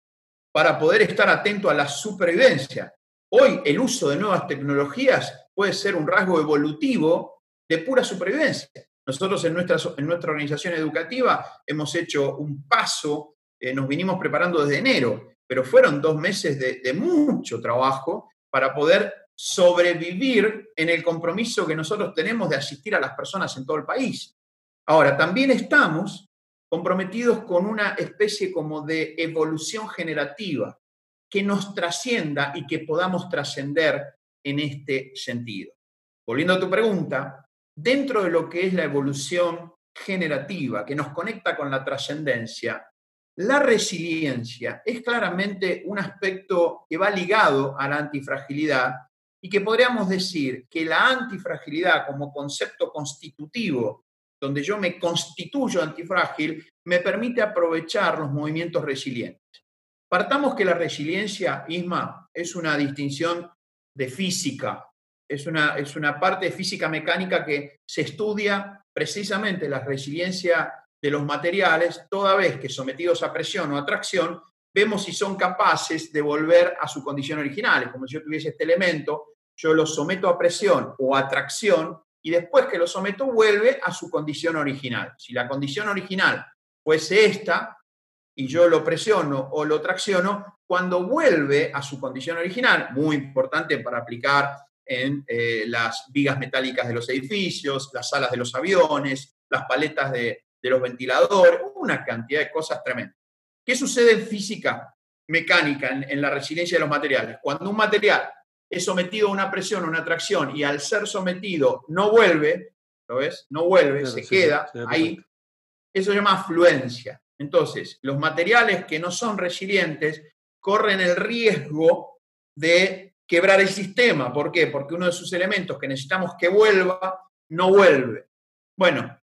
para poder estar atento a la supervivencia, hoy el uso de nuevas tecnologías puede ser un rasgo evolutivo de pura supervivencia. Nosotros en nuestra, en nuestra organización educativa hemos hecho un paso, eh, nos vinimos preparando desde enero, pero fueron dos meses de, de mucho trabajo para poder sobrevivir en el compromiso que nosotros tenemos de asistir a las personas en todo el país. Ahora, también estamos comprometidos con una especie como de evolución generativa que nos trascienda y que podamos trascender en este sentido. Volviendo a tu pregunta, dentro de lo que es la evolución generativa, que nos conecta con la trascendencia, la resiliencia es claramente un aspecto que va ligado a la antifragilidad y que podríamos decir que la antifragilidad como concepto constitutivo, donde yo me constituyo antifrágil, me permite aprovechar los movimientos resilientes. Partamos que la resiliencia, Isma, es una distinción de física, es una, es una parte de física mecánica que se estudia precisamente la resiliencia de los materiales, toda vez que sometidos a presión o a tracción, vemos si son capaces de volver a su condición original. como si yo tuviese este elemento, yo lo someto a presión o a tracción y después que lo someto vuelve a su condición original. Si la condición original fuese esta y yo lo presiono o lo tracciono, cuando vuelve a su condición original, muy importante para aplicar en eh, las vigas metálicas de los edificios, las salas de los aviones, las paletas de, los ventiladores, una cantidad de cosas tremendas. ¿Qué sucede en física mecánica, en, la resiliencia de los materiales? Cuando un material es sometido a una presión, a una tracción, y al ser sometido no vuelve, ¿lo ves? No vuelve, se queda ahí, eso se llama afluencia. Entonces, los materiales que no son resilientes corren el riesgo de quebrar el sistema. ¿Por qué? Porque uno de sus elementos que necesitamos que vuelva, no vuelve. Bueno,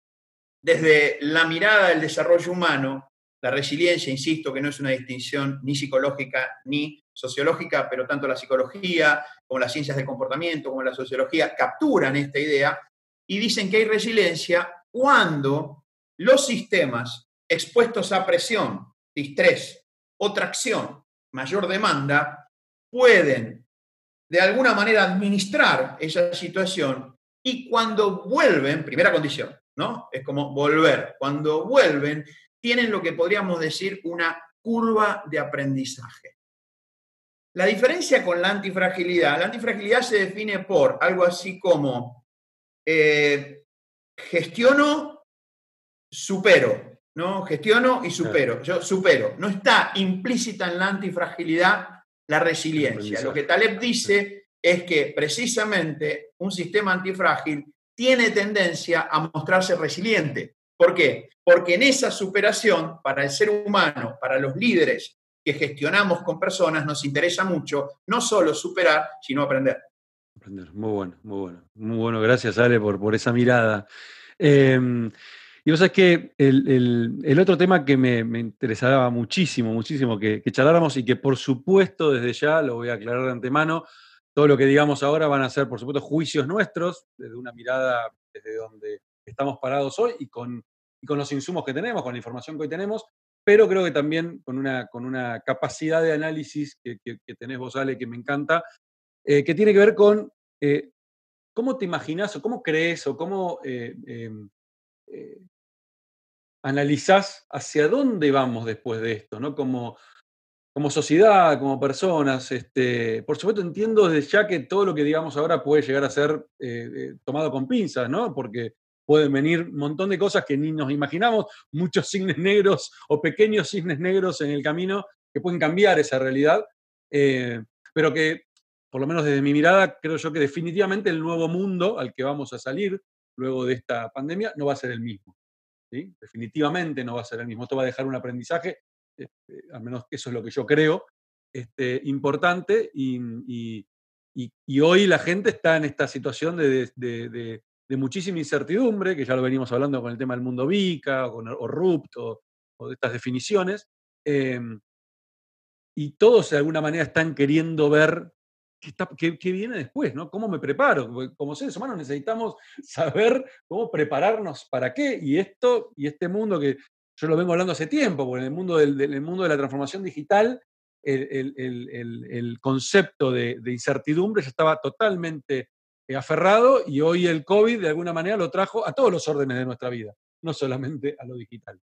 desde la mirada del desarrollo humano, la resiliencia, insisto, que no es una distinción ni psicológica ni sociológica, pero tanto la psicología como las ciencias del comportamiento, como la sociología, capturan esta idea y dicen que hay resiliencia cuando los sistemas expuestos a presión, distrés o tracción, mayor demanda, pueden de alguna manera administrar esa situación y cuando vuelven, primera condición, ¿no? Es como volver, cuando vuelven, tienen lo que podríamos decir una curva de aprendizaje. La diferencia con la antifragilidad, la antifragilidad se define por algo así como eh, gestiono, supero, ¿no? Gestiono y supero. Yo supero. No está implícita en la antifragilidad la resiliencia. Lo que Taleb dice es que precisamente un sistema antifrágil tiene tendencia a mostrarse resiliente. ¿Por qué? Porque en esa superación, para el ser humano, para los líderes que gestionamos con personas, nos interesa mucho no solo superar, sino aprender. Aprender, muy bueno, muy bueno. Muy bueno, gracias Ale por, por esa mirada. Em, y vos sabés que el, otro tema que me, interesaba muchísimo, muchísimo que, que, charláramos y que por supuesto desde ya, lo voy a aclarar de antemano, todo lo que digamos ahora van a ser por supuesto juicios nuestros, desde una mirada desde donde estamos parados hoy y con, con los insumos que tenemos, con la información que hoy tenemos, pero creo que también con una, con una capacidad de análisis que, tenés vos, Ale, que me encanta, eh, que tiene que ver con eh, cómo te imaginas o cómo crees o cómo eh, em, analizás hacia dónde vamos después de esto, ¿no? Como, como sociedad, como personas. Este, por supuesto, entiendo desde ya que todo lo que digamos ahora puede llegar a ser tomado con pinzas, ¿no? Porque pueden venir un montón de cosas que ni nos imaginamos, muchos cisnes negros o pequeños cisnes negros en el camino que pueden cambiar esa realidad, eh, pero que, por lo menos desde mi mirada, creo yo que definitivamente el nuevo mundo al que vamos a salir luego de esta pandemia no va a ser el mismo. Definitivamente no va a ser el mismo. Esto va a dejar un aprendizaje, este, al menos eso es lo que yo creo, este, importante y, hoy la gente está en esta situación de, muchísima incertidumbre, que ya lo venimos hablando con el tema del mundo VICA o, o RUPT o, de estas definiciones, em, y todos de alguna manera están queriendo ver qué, viene después, ¿no? ¿Cómo me preparo? como seres humanos necesitamos saber cómo prepararnos para qué, y esto, y este mundo que yo lo vengo hablando hace tiempo, porque en el mundo, del, mundo de la transformación digital, el, concepto de, de, incertidumbre ya estaba totalmente eh, aferrado y hoy el COVID de alguna manera lo trajo a todos los órdenes de nuestra vida, no solamente a lo digital.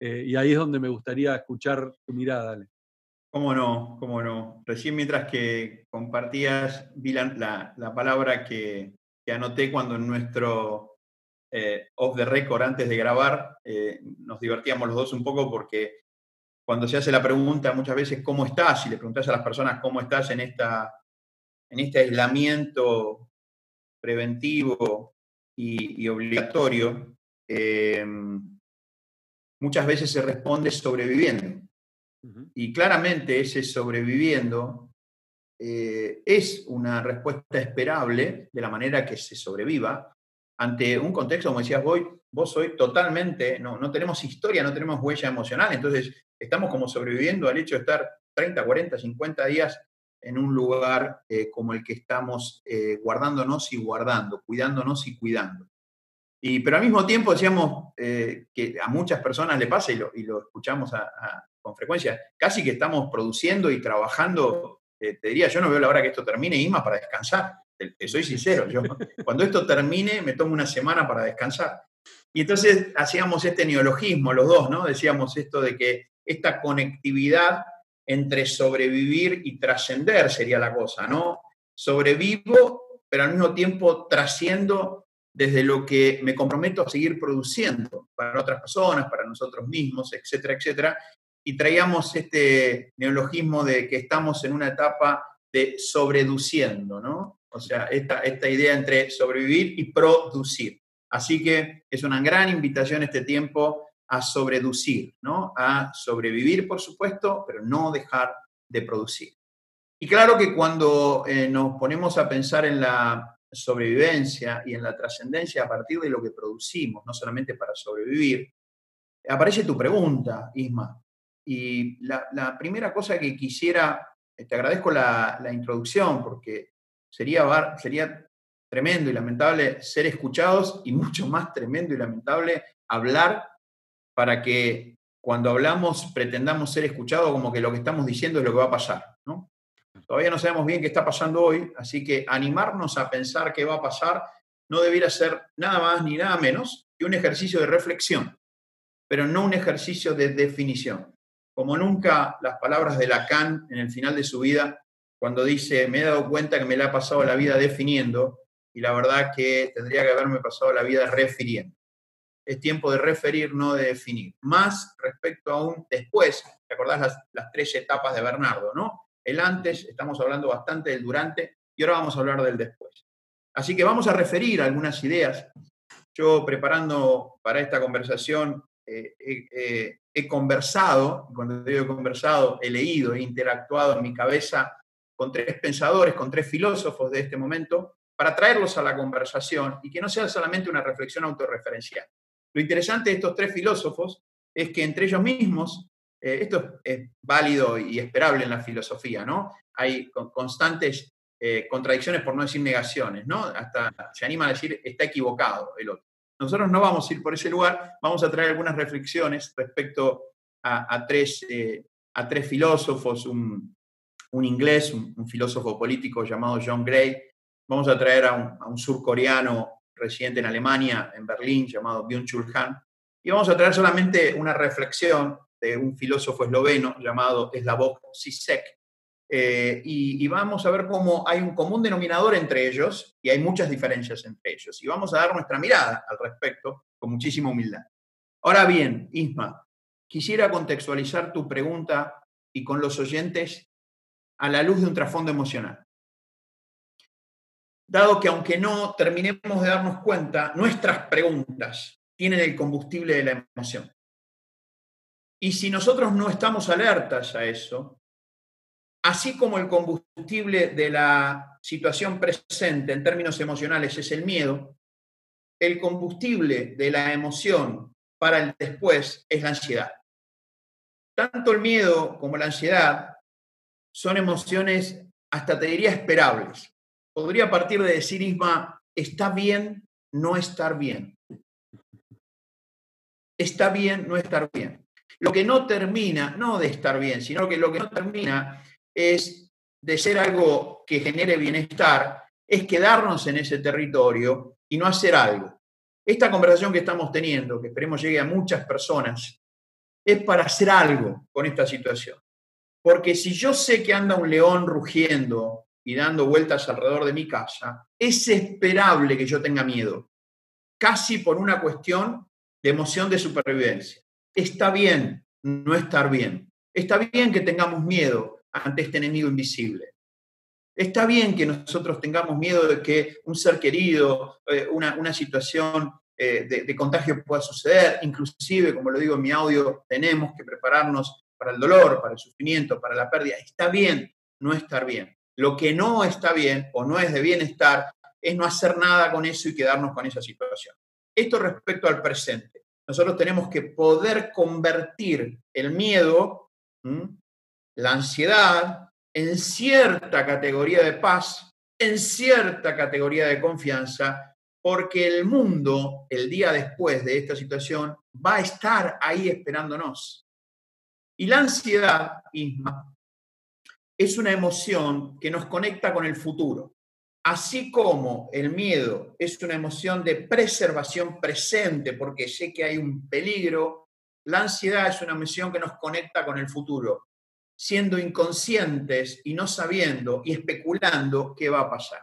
Eh, y ahí es donde me gustaría escuchar tu mirada, Ale. Cómo no, cómo no. Recién mientras que compartías, vi la, palabra que, anoté cuando en nuestro eh, off the record antes de grabar nos divertíamos los dos un poco porque cuando se hace la pregunta muchas veces cómo estás y le preguntas a las personas cómo estás en, esta, en este aislamiento preventivo y, obligatorio, eh, muchas veces se responde sobreviviendo. Y claramente ese sobreviviendo eh, es una respuesta esperable de la manera que se sobreviva ante un contexto, como decías vos, vos hoy totalmente, no, no tenemos historia, no tenemos huella emocional, entonces estamos como sobreviviendo al hecho de estar 30, 40, 50 días en un lugar eh, como el que estamos eh, guardándonos y guardando, cuidándonos y cuidando. Y, pero al mismo tiempo decíamos eh, que a muchas personas le pasa, y lo, escuchamos con frecuencia, casi que estamos produciendo y trabajando, te diría, yo no veo la hora que esto termine, Isma, para descansar. Te, soy sincero, yo cuando esto termine me tomo una semana para descansar. Y entonces hacíamos este neologismo, los dos, ¿no? Decíamos esto de que esta conectividad entre sobrevivir y trascender sería la cosa, ¿no? Sobrevivo, pero al mismo tiempo trasciendo desde lo que me comprometo a seguir produciendo para otras personas, para nosotros mismos, etcétera, etcétera. Y traíamos este neologismo de que estamos en una etapa de sobreduciendo, ¿no? O sea, esta, esta idea entre sobrevivir y producir. Así que es una gran invitación este tiempo a sobreducir, ¿no? A sobrevivir, por supuesto, pero no dejar de producir. Y claro que cuando eh, nos ponemos a pensar en la sobrevivencia y en la trascendencia a partir de lo que producimos, no solamente para sobrevivir, aparece tu pregunta, Isma. Y la, primera cosa que quisiera, eh, te agradezco la, introducción, porque sería, sería tremendo y lamentable ser escuchados y mucho más tremendo y lamentable hablar para que cuando hablamos pretendamos ser escuchados como que lo que estamos diciendo es lo que va a pasar. ¿no? Todavía no sabemos bien qué está pasando hoy, así que animarnos a pensar qué va a pasar no debiera ser nada más ni nada menos que un ejercicio de reflexión, pero no un ejercicio de definición. Como nunca las palabras de Lacan en el final de su vida, cuando dice, me he dado cuenta que me la ha pasado la vida definiendo y la verdad que tendría que haberme pasado la vida refiriendo es tiempo de referir, no de definir. Más respecto a un después, ¿te acordás las, las tres etapas de Bernardo, no? El antes, estamos hablando bastante del durante, y ahora vamos a hablar del después. Así que vamos a referir algunas ideas Yo preparando para esta conversación eh, he conversado, cuando digo conversado, he leído, he interactuado en mi cabeza con tres pensadores, con tres filósofos de este momento, para traerlos a la conversación y que no sea solamente una reflexión autorreferencial. Lo interesante de estos tres filósofos es que entre ellos mismos, eh, esto es válido y esperable en la filosofía, ¿no? Hay constantes eh, contradicciones, por no decir negaciones, ¿no? Hasta se anima a decir está equivocado el otro. Nosotros no vamos a ir por ese lugar, vamos a traer algunas reflexiones respecto a, tres, eh, a tres filósofos, un, inglés, un, filósofo político llamado John Gray, vamos a traer a un, a un surcoreano residente en Alemania, en Berlín, llamado Byung-Chul Han, y vamos a traer solamente una reflexión de un filósofo esloveno llamado Slavoj Zizek, eh, y, vamos a ver cómo hay un común denominador entre ellos y hay muchas diferencias entre ellos. Y vamos a dar nuestra mirada al respecto con muchísima humildad. Ahora bien, Isma, quisiera contextualizar tu pregunta y con los oyentes a la luz de un trasfondo emocional. Dado que aunque no terminemos de darnos cuenta, nuestras preguntas tienen el combustible de la emoción. Y si nosotros no estamos alertas a eso, así como el combustible de la situación presente en términos emocionales es el miedo, el combustible de la emoción para el después es la ansiedad. Tanto el miedo como la ansiedad son emociones, hasta te diría, esperables. Podría partir de decir, Isma, está bien no estar bien. Está bien no estar bien. Lo que no termina, no de estar bien, sino que lo que no termina es de ser algo que genere bienestar, es quedarnos en ese territorio y no hacer algo. Esta conversación que estamos teniendo, que esperemos llegue a muchas personas, es para hacer algo con esta situación. Porque si yo sé que anda un león rugiendo y dando vueltas alrededor de mi casa, es esperable que yo tenga miedo, casi por una cuestión de emoción de supervivencia. Está bien no estar bien. Está bien que tengamos miedo, ante este enemigo invisible. Está bien que nosotros tengamos miedo de que un ser querido, eh, una, situación eh, de, de, contagio pueda suceder, inclusive, como lo digo en mi audio, tenemos que prepararnos para el dolor, para el sufrimiento, para la pérdida. Está bien no estar bien. Lo que no está bien o no es de bienestar es no hacer nada con eso y quedarnos con esa situación. Esto respecto al presente. Nosotros tenemos que poder convertir el miedo, la ansiedad en cierta categoría de paz, en cierta categoría de confianza, porque el mundo, el día después de esta situación, va a estar ahí esperándonos. Y la ansiedad, Isma, es una emoción que nos conecta con el futuro. Así como el miedo es una emoción de preservación presente, porque sé que hay un peligro, la ansiedad es una emoción que nos conecta con el futuro siendo inconscientes y no sabiendo y especulando qué va a pasar.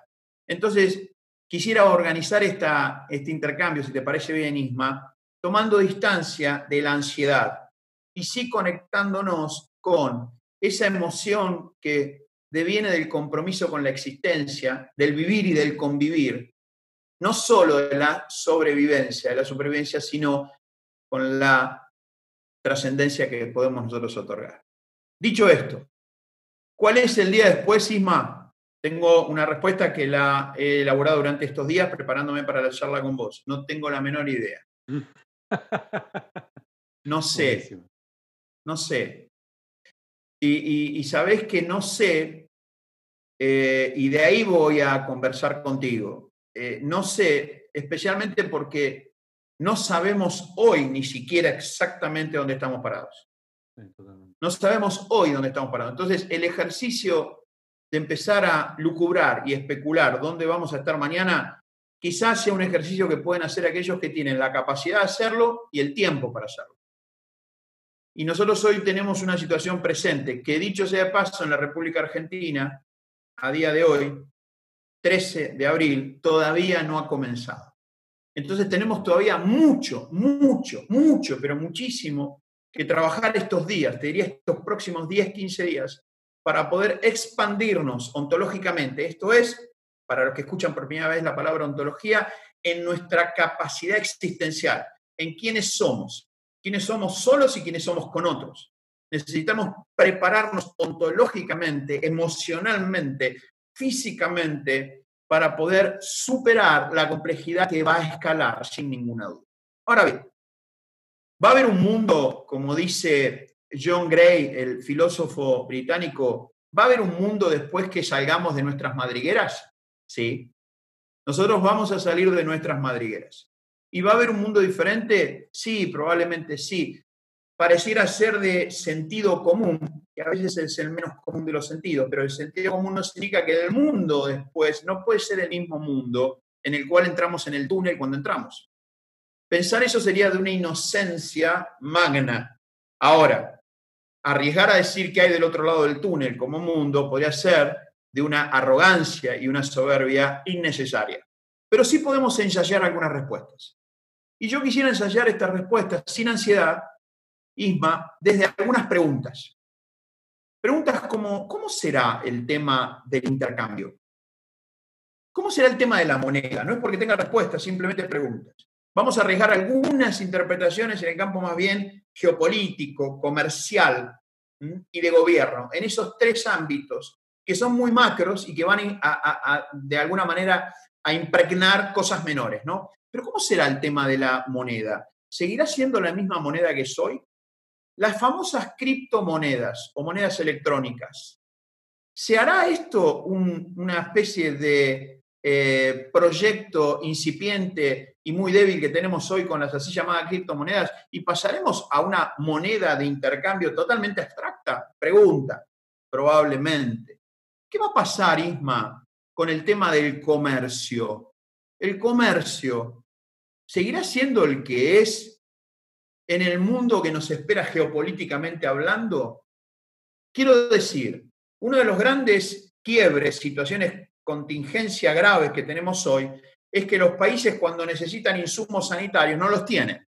Entonces, quisiera organizar esta, este intercambio, si te parece bien, Isma, tomando distancia de la ansiedad y sí conectándonos con esa emoción que deviene del compromiso con la existencia, del vivir y del convivir, no solo de la sobrevivencia, de la supervivencia, sino con la trascendencia que podemos nosotros otorgar. Dicho esto, ¿cuál es el día después, Isma? Tengo una respuesta que la he elaborado durante estos días preparándome para la charla con vos. No tengo la menor idea. No sé. No sé. Y, sabés que no sé, eh, y de ahí voy a conversar contigo. Eh, no sé, especialmente porque no sabemos hoy ni siquiera exactamente dónde estamos parados. No sabemos hoy dónde estamos parados. Entonces, el ejercicio de empezar a lucubrar y especular dónde vamos a estar mañana, quizás sea un ejercicio que pueden hacer aquellos que tienen la capacidad de hacerlo y el tiempo para hacerlo. Y nosotros hoy tenemos una situación presente que, dicho sea de paso, en la República Argentina, a día de hoy, 13 de abril, todavía no ha comenzado. Entonces tenemos todavía mucho, mucho, mucho, pero muchísimo que trabajar estos días, te diría estos próximos 10, 15 días, para poder expandirnos ontológicamente. Esto es, para los que escuchan por primera vez la palabra ontología, en nuestra capacidad existencial, en quiénes somos, quiénes somos solos y quiénes somos con otros. Necesitamos prepararnos ontológicamente, emocionalmente, físicamente, para poder superar la complejidad que va a escalar sin ninguna duda. Ahora bien, va a haber un mundo, como dice John Gray, el filósofo británico, ¿va a haber un mundo después que salgamos de nuestras madrigueras? Sí. Nosotros vamos a salir de nuestras madrigueras. ¿Y va a haber un mundo diferente? Sí, probablemente sí. Pareciera ser de sentido común, que a veces es el menos común de los sentidos, pero el sentido común no significa que el mundo después no puede ser el mismo mundo en el cual entramos en el túnel cuando entramos. Pensar eso sería de una inocencia magna. Ahora, arriesgar a decir que hay del otro lado del túnel como mundo podría ser de una arrogancia y una soberbia innecesaria. Pero sí podemos ensayar algunas respuestas. Y yo quisiera ensayar estas respuestas sin ansiedad, Isma, desde algunas preguntas. Preguntas como, ¿cómo será el tema del intercambio? ¿Cómo será el tema de la moneda? No es porque tenga respuestas, simplemente preguntas. Vamos a arriesgar algunas interpretaciones en el campo más bien geopolítico, comercial y de gobierno, en esos tres ámbitos que son muy macros y que van a, de alguna manera a impregnar cosas menores, ¿no? Pero ¿cómo será el tema de la moneda? ¿Seguirá siendo la misma moneda que soy? Las famosas criptomonedas o monedas electrónicas. ¿Se hará esto una especie de eh, proyecto incipiente y muy débil que tenemos hoy con las así llamadas criptomonedas y pasaremos a una moneda de intercambio totalmente abstracta? Pregunta, probablemente. ¿Qué va a pasar, Isma, con el tema del comercio? El comercio seguirá siendo el que es en el mundo que nos espera geopolíticamente hablando. Quiero decir, uno de los grandes quiebres, situaciones contingencia grave que tenemos hoy es que los países cuando necesitan insumos sanitarios no los tienen.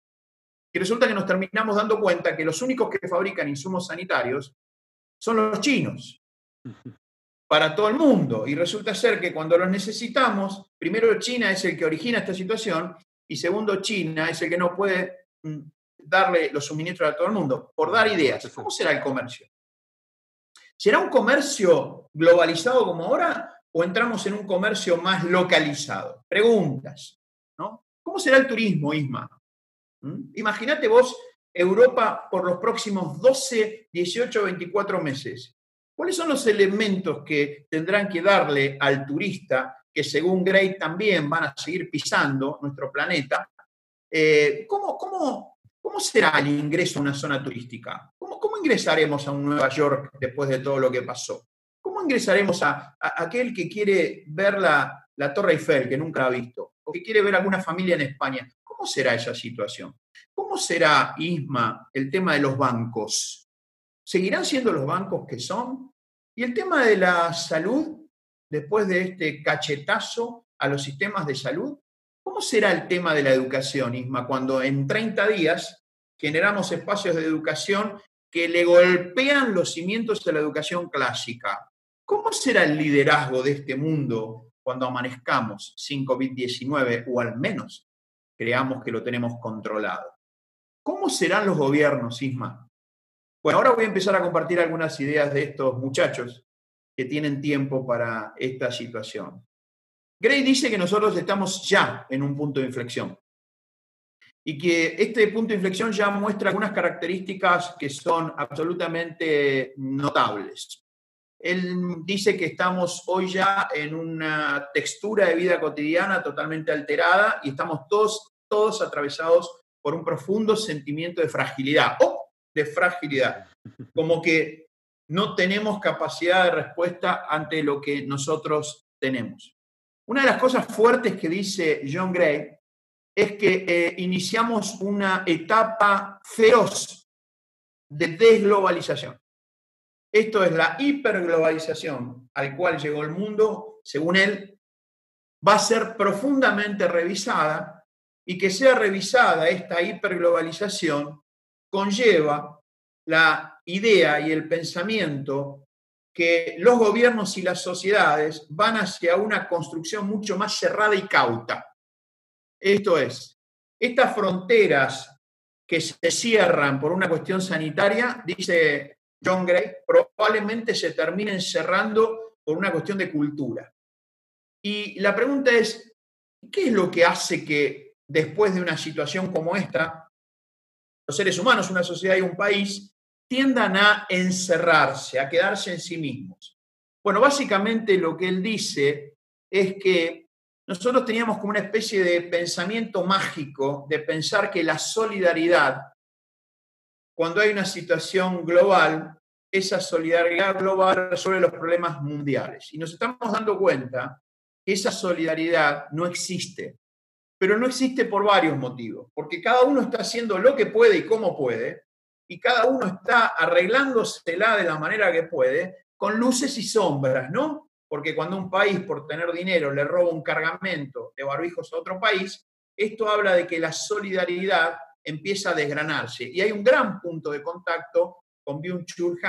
Y resulta que nos terminamos dando cuenta que los únicos que fabrican insumos sanitarios son los chinos para todo el mundo. Y resulta ser que cuando los necesitamos, primero China es el que origina esta situación y segundo China es el que no puede mm, darle los suministros a todo el mundo. Por dar ideas, ¿cómo será el comercio? ¿Será un comercio globalizado como ahora o entramos en un comercio más localizado? Preguntas, ¿no? ¿Cómo será el turismo, Isma? ¿Mm? Imagínate vos Europa por los próximos 12, 18, 24 meses. ¿Cuáles son los elementos que tendrán que darle al turista, que según Gray también van a seguir pisando nuestro planeta? Eh, ¿cómo, será el ingreso a una zona turística? ¿Cómo, ¿Cómo ingresaremos a un Nueva York después de todo lo que pasó? ¿Cómo ingresaremos a, aquel que quiere ver la, la Torre Eiffel, que nunca ha visto, o que quiere ver alguna familia en España? ¿Cómo será esa situación? ¿Cómo será, Isma, el tema de los bancos? ¿Seguirán siendo los bancos que son? Y el tema de la salud, después de este cachetazo a los sistemas de salud, ¿cómo será el tema de la educación, Isma, cuando en 30 días generamos espacios de educación que le golpean los cimientos de la educación clásica? ¿Cómo será el liderazgo de este mundo cuando amanezcamos sin COVID-19 o al menos creamos que lo tenemos controlado? ¿Cómo serán los gobiernos, Isma? Bueno, ahora voy a empezar a compartir algunas ideas de estos muchachos que tienen tiempo para esta situación. Gray dice que nosotros estamos ya en un punto de inflexión y que este punto de inflexión ya muestra algunas características que son absolutamente notables. Él dice que estamos hoy ya en una textura de vida cotidiana totalmente alterada y estamos todos, todos atravesados por un profundo sentimiento de fragilidad de fragilidad, como que no tenemos capacidad de respuesta ante lo que nosotros tenemos. Una de las cosas fuertes que dice John Gray es que eh, iniciamos una etapa feroz de desglobalización. Esto es la hiperglobalización al cual llegó el mundo, según él, va a ser profundamente revisada y que sea revisada esta hiperglobalización conlleva la idea y el pensamiento que los gobiernos y las sociedades van hacia una construcción mucho más cerrada y cauta. Esto es, estas fronteras que se cierran por una cuestión sanitaria, dice John Gray, probablemente se terminen cerrando por una cuestión de cultura. Y la pregunta es, ¿qué es lo que hace que después de una situación como esta, los seres humanos, una sociedad y un país, tiendan a encerrarse, a quedarse en sí mismos? Bueno, básicamente lo que él dice es que nosotros teníamos como una especie de pensamiento mágico de pensar que la solidaridad, cuando hay una situación global, esa solidaridad global resuelve los problemas mundiales. Y nos estamos dando cuenta que esa solidaridad no existe. Pero no existe por varios motivos. Porque cada uno está haciendo lo que puede y cómo puede, y cada uno está arreglándosela de la manera que puede, con luces y sombras, ¿no? Porque cuando un país, por tener dinero, le roba un cargamento de barbijos a otro país, esto habla de que la solidaridad empieza a desgranarse. Y hay un gran punto de contacto con Byung-Chul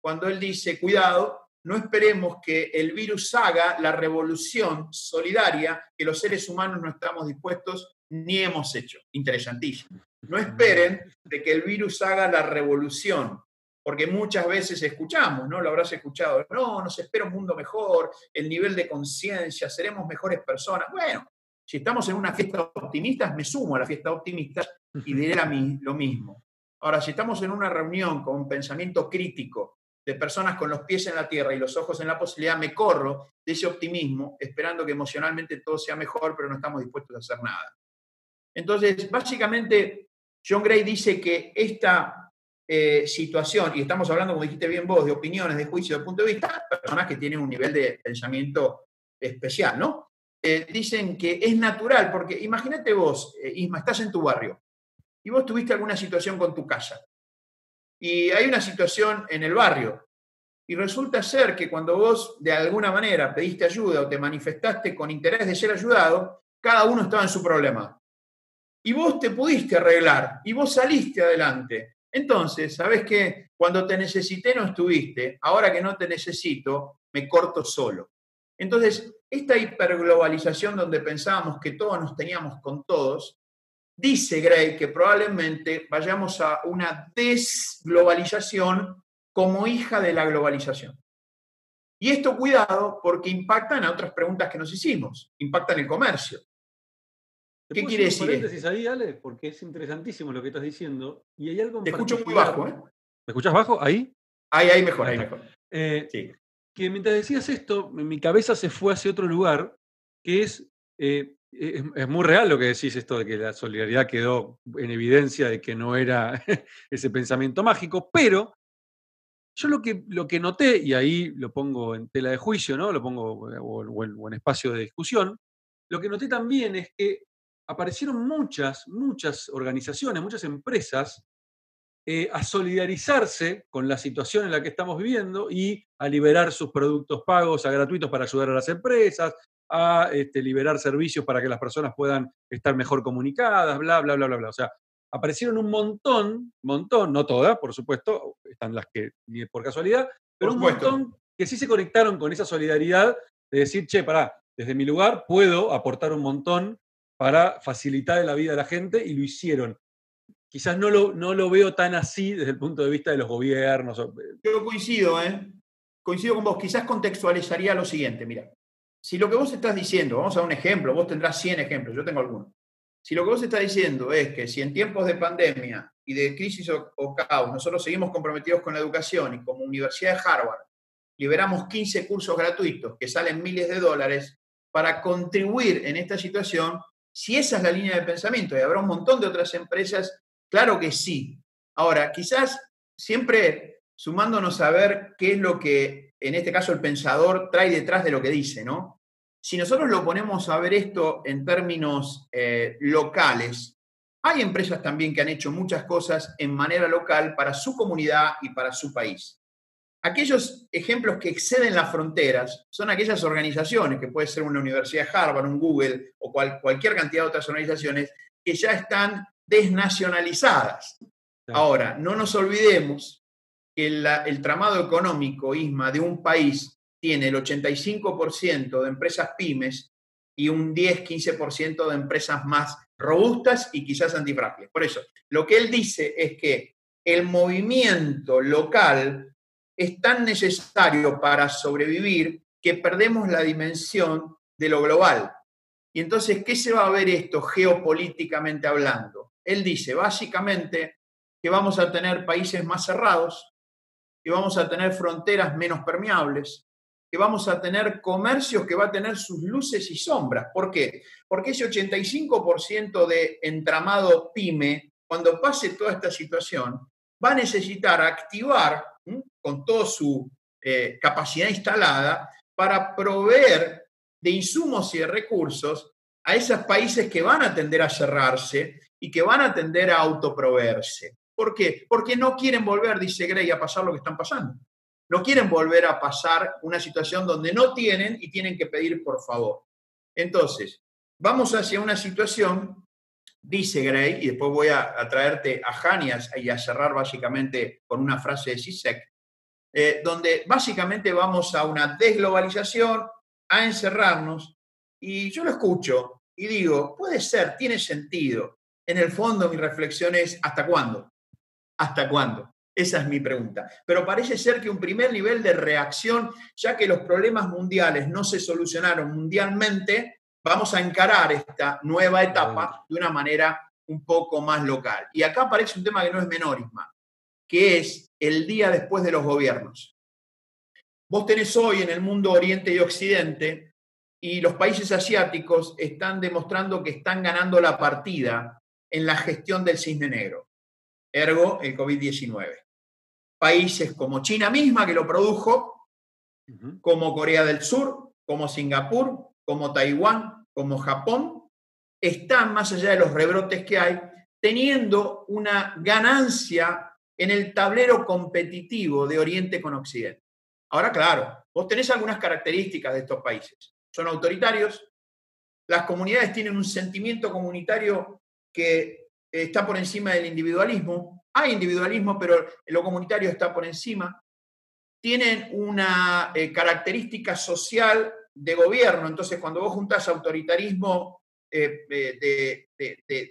cuando él dice, cuidado, no esperemos que el virus haga la revolución solidaria que los seres humanos no estamos dispuestos ni hemos hecho. Interesantísimo. No esperen de que el virus haga la revolución porque muchas veces escuchamos, ¿no? Lo habrás escuchado, no, nos espera un mundo mejor, el nivel de conciencia, seremos mejores personas. Bueno, si estamos en una fiesta optimista, me sumo a la fiesta optimista y diré lo mismo. Ahora, si estamos en una reunión con un pensamiento crítico de personas con los pies en la tierra y los ojos en la posibilidad, me corro de ese optimismo, esperando que emocionalmente todo sea mejor, pero no estamos dispuestos a hacer nada. Entonces, básicamente, John Gray dice que esta eh, situación, y estamos hablando, como dijiste bien vos, de opiniones, de juicio, de punto de vista, personas que tienen un nivel de pensamiento especial, ¿no? Eh, dicen que es natural, porque imagínate vos, eh, Isma, estás en tu barrio y vos tuviste alguna situación con tu casa. Y hay una situación en el barrio. Y resulta ser que cuando vos de alguna manera pediste ayuda o te manifestaste con interés de ser ayudado, cada uno estaba en su problema. Y vos te pudiste arreglar y vos saliste adelante. Entonces, ¿sabes qué? Cuando te necesité no estuviste, ahora que no te necesito, me corto solo. Entonces, esta hiperglobalización donde pensábamos que todos nos teníamos con todos, dice Gray que probablemente vayamos a una desglobalización como hija de la globalización. Y esto, cuidado, porque impacta en otras preguntas que nos hicimos, impacta en el comercio. ¿Qué quiere decir? paréntesis ahí, Ale, porque es interesantísimo lo que estás diciendo. Y hay algo Te escucho muy bajo, ¿eh? ¿Me escuchas bajo? ¿Ahí? Ahí, ahí mejor, ahí mejor. Eh, sí. Que mientras decías esto, mi cabeza se fue hacia otro lugar, que es, eh, es, muy real lo que decís esto de que la solidaridad quedó en evidencia de que no era ese pensamiento mágico, pero yo lo que, lo que noté, y ahí lo pongo en tela de juicio, ¿no? Lo pongo o en espacio de discusión, lo que noté también es que aparecieron muchas, muchas organizaciones, muchas empresas eh, a solidarizarse con la situación en la que estamos viviendo y a liberar sus productos pagos a gratuitos para ayudar a las empresas, a este, liberar servicios para que las personas puedan estar mejor comunicadas, bla, bla, bla, bla, bla. O sea, aparecieron un montón, montón, no todas, por supuesto, están las que ni por casualidad, pero un montón que sí se conectaron con esa solidaridad de decir, che, pará, desde mi lugar puedo aportar un montón para facilitar la vida de la gente y lo hicieron. Quizás no lo, no lo veo tan así desde el punto de vista de los gobiernos. Eh, Yo coincido, ¿eh? Coincido con vos. Quizás contextualizaría lo siguiente, mira. Si lo que vos estás diciendo, vamos a un ejemplo, vos tendrás 100 ejemplos, yo tengo algunos. Si lo que vos estás diciendo es que si en tiempos de pandemia y de crisis o, o caos nosotros seguimos comprometidos con la educación y como Universidad de Harvard liberamos 15 cursos gratuitos que salen miles de dólares para contribuir en esta situación, si esa es la línea de pensamiento y habrá un montón de otras empresas, claro que sí. Ahora, quizás siempre sumándonos a ver qué es lo que, en este caso, el pensador trae detrás de lo que dice, ¿no? Si nosotros lo ponemos a ver esto en términos eh, locales, hay empresas también que han hecho muchas cosas en manera local para su comunidad y para su país. Aquellos ejemplos que exceden las fronteras son aquellas organizaciones, que puede ser una Universidad Harvard, un Google o cualquier cantidad de otras organizaciones, que ya están desnacionalizadas. Ahora, no nos olvidemos que el tramado económico, ISMA, de un país tiene el 85% de empresas pymes y un 10-15% de empresas más robustas y quizás antifrágiles. Por eso, lo que él dice es que el movimiento local es tan necesario para sobrevivir que perdemos la dimensión de lo global. Y entonces, ¿qué se va a ver esto geopolíticamente hablando? Él dice, básicamente, que vamos a tener países más cerrados, que vamos a tener fronteras menos permeables, que vamos a tener comercios que va a tener sus luces y sombras. ¿Por qué? Porque ese 85% de entramado pyme, cuando pase toda esta situación, va a necesitar activar con toda su eh, capacidad instalada para proveer de insumos y de recursos a esos países que van a tender a cerrarse y que van a tender a autoproveerse. ¿Por qué? Porque no quieren volver, dice Gray, a pasar lo que están pasando. No quieren volver a pasar una situación donde no tienen y tienen que pedir por favor. Entonces, vamos hacia una situación, dice Gray, y después voy a, traerte a Janias y a cerrar básicamente con una frase de Sisek, eh, donde básicamente vamos a una desglobalización, a encerrarnos, y yo lo escucho y digo, puede ser, tiene sentido. En el fondo mi reflexión es, ¿hasta cuándo? ¿Hasta cuándo? Esa es mi pregunta. Pero parece ser que un primer nivel de reacción, ya que los problemas mundiales no se solucionaron mundialmente, vamos a encarar esta nueva etapa de una manera un poco más local. Y acá aparece un tema que no es menor, que es el día después de los gobiernos. Vos tenés hoy en el mundo Oriente y Occidente, y los países asiáticos están demostrando que están ganando la partida en la gestión del cisne negro ergo el COVID-19. Países como China misma, que lo produjo, como Corea del Sur, como Singapur, como Taiwán, como Japón, están, más allá de los rebrotes que hay, teniendo una ganancia en el tablero competitivo de Oriente con Occidente. Ahora, claro, vos tenés algunas características de estos países. Son autoritarios, las comunidades tienen un sentimiento comunitario que está por encima del individualismo. Hay individualismo, pero lo comunitario está por encima. Tienen una eh, característica social de gobierno. Entonces, cuando vos juntás autoritarismo eh,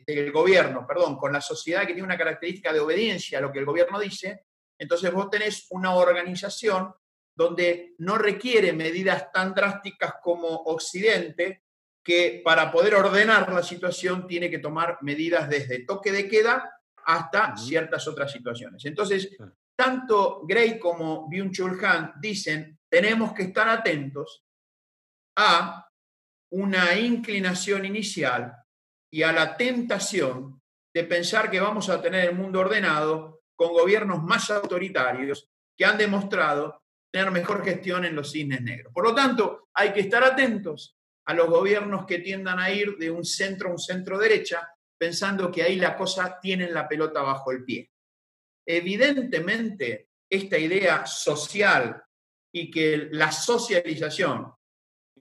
del gobierno, perdón, con la sociedad que tiene una característica de obediencia a lo que el gobierno dice, entonces vos tenés una organización donde no requiere medidas tan drásticas como Occidente, que para poder ordenar la situación tiene que tomar medidas desde toque de queda hasta ciertas otras situaciones. Entonces, tanto Gray como Byung-Chul Han dicen, tenemos que estar atentos a una inclinación inicial y a la tentación de pensar que vamos a tener el mundo ordenado con gobiernos más autoritarios que han demostrado tener mejor gestión en los cisnes negros. Por lo tanto, hay que estar atentos a los gobiernos que tiendan a ir de un centro a un centro derecha, pensando que ahí la cosa tiene la pelota bajo el pie. Evidentemente, esta idea social y que la socialización,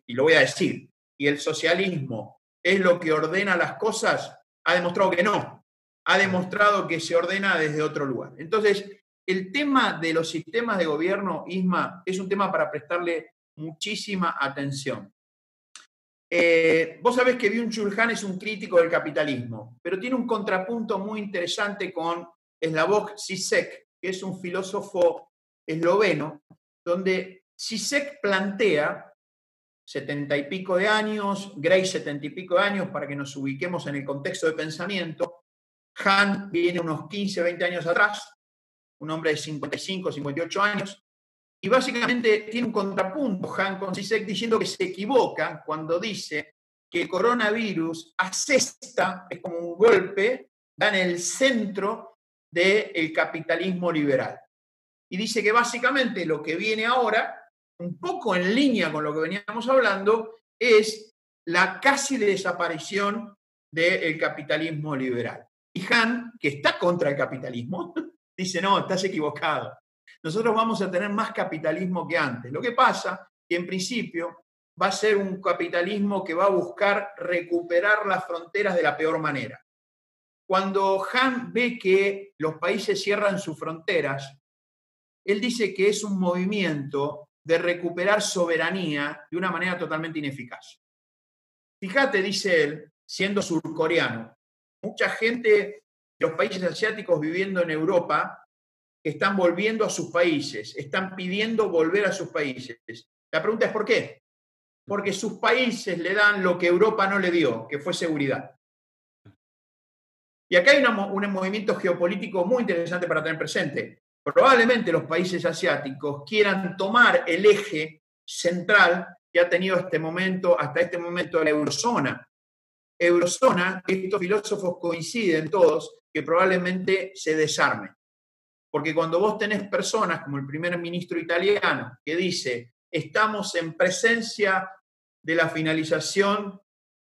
y lo voy a decir, y el socialismo es lo que ordena las cosas, ha demostrado que no, ha demostrado que se ordena desde otro lugar. Entonces, el tema de los sistemas de gobierno, Isma, es un tema para prestarle muchísima atención. Eh, vos sabés que Byung-Chul Han es un crítico del capitalismo, pero tiene un contrapunto muy interesante con Slavoj Zizek, que es un filósofo esloveno, donde Zizek plantea setenta y pico de años, Gray setenta y pico de años, para que nos ubiquemos en el contexto de pensamiento. Han viene unos 15, 20 años atrás, un hombre de 55, 58 años, y básicamente tiene un contrapunto Han con Sisek diciendo que se equivoca cuando dice que el coronavirus asesta, es como un golpe, da en el centro del capitalismo liberal. Y dice que básicamente lo que viene ahora, un poco en línea con lo que veníamos hablando, es la casi desaparición del capitalismo liberal. Y Han, que está contra el capitalismo, dice, no, estás equivocado nosotros vamos a tener más capitalismo que antes. Lo que pasa que en principio va a ser un capitalismo que va a buscar recuperar las fronteras de la peor manera. Cuando Han ve que los países cierran sus fronteras, él dice que es un movimiento de recuperar soberanía de una manera totalmente ineficaz. fíjate, dice él, siendo surcoreano, mucha gente de los países asiáticos viviendo en Europa están volviendo a sus países, están pidiendo volver a sus países. La pregunta es ¿por qué? Porque sus países le dan lo que Europa no le dio, que fue seguridad. Y acá hay un movimiento geopolítico muy interesante para tener presente. Probablemente los países asiáticos quieran tomar el eje central que ha tenido este momento, hasta este momento la eurozona. Eurozona, estos filósofos coinciden todos que probablemente se desarme. Porque cuando vos tenés personas como el primer ministro italiano que dice, estamos en presencia de la finalización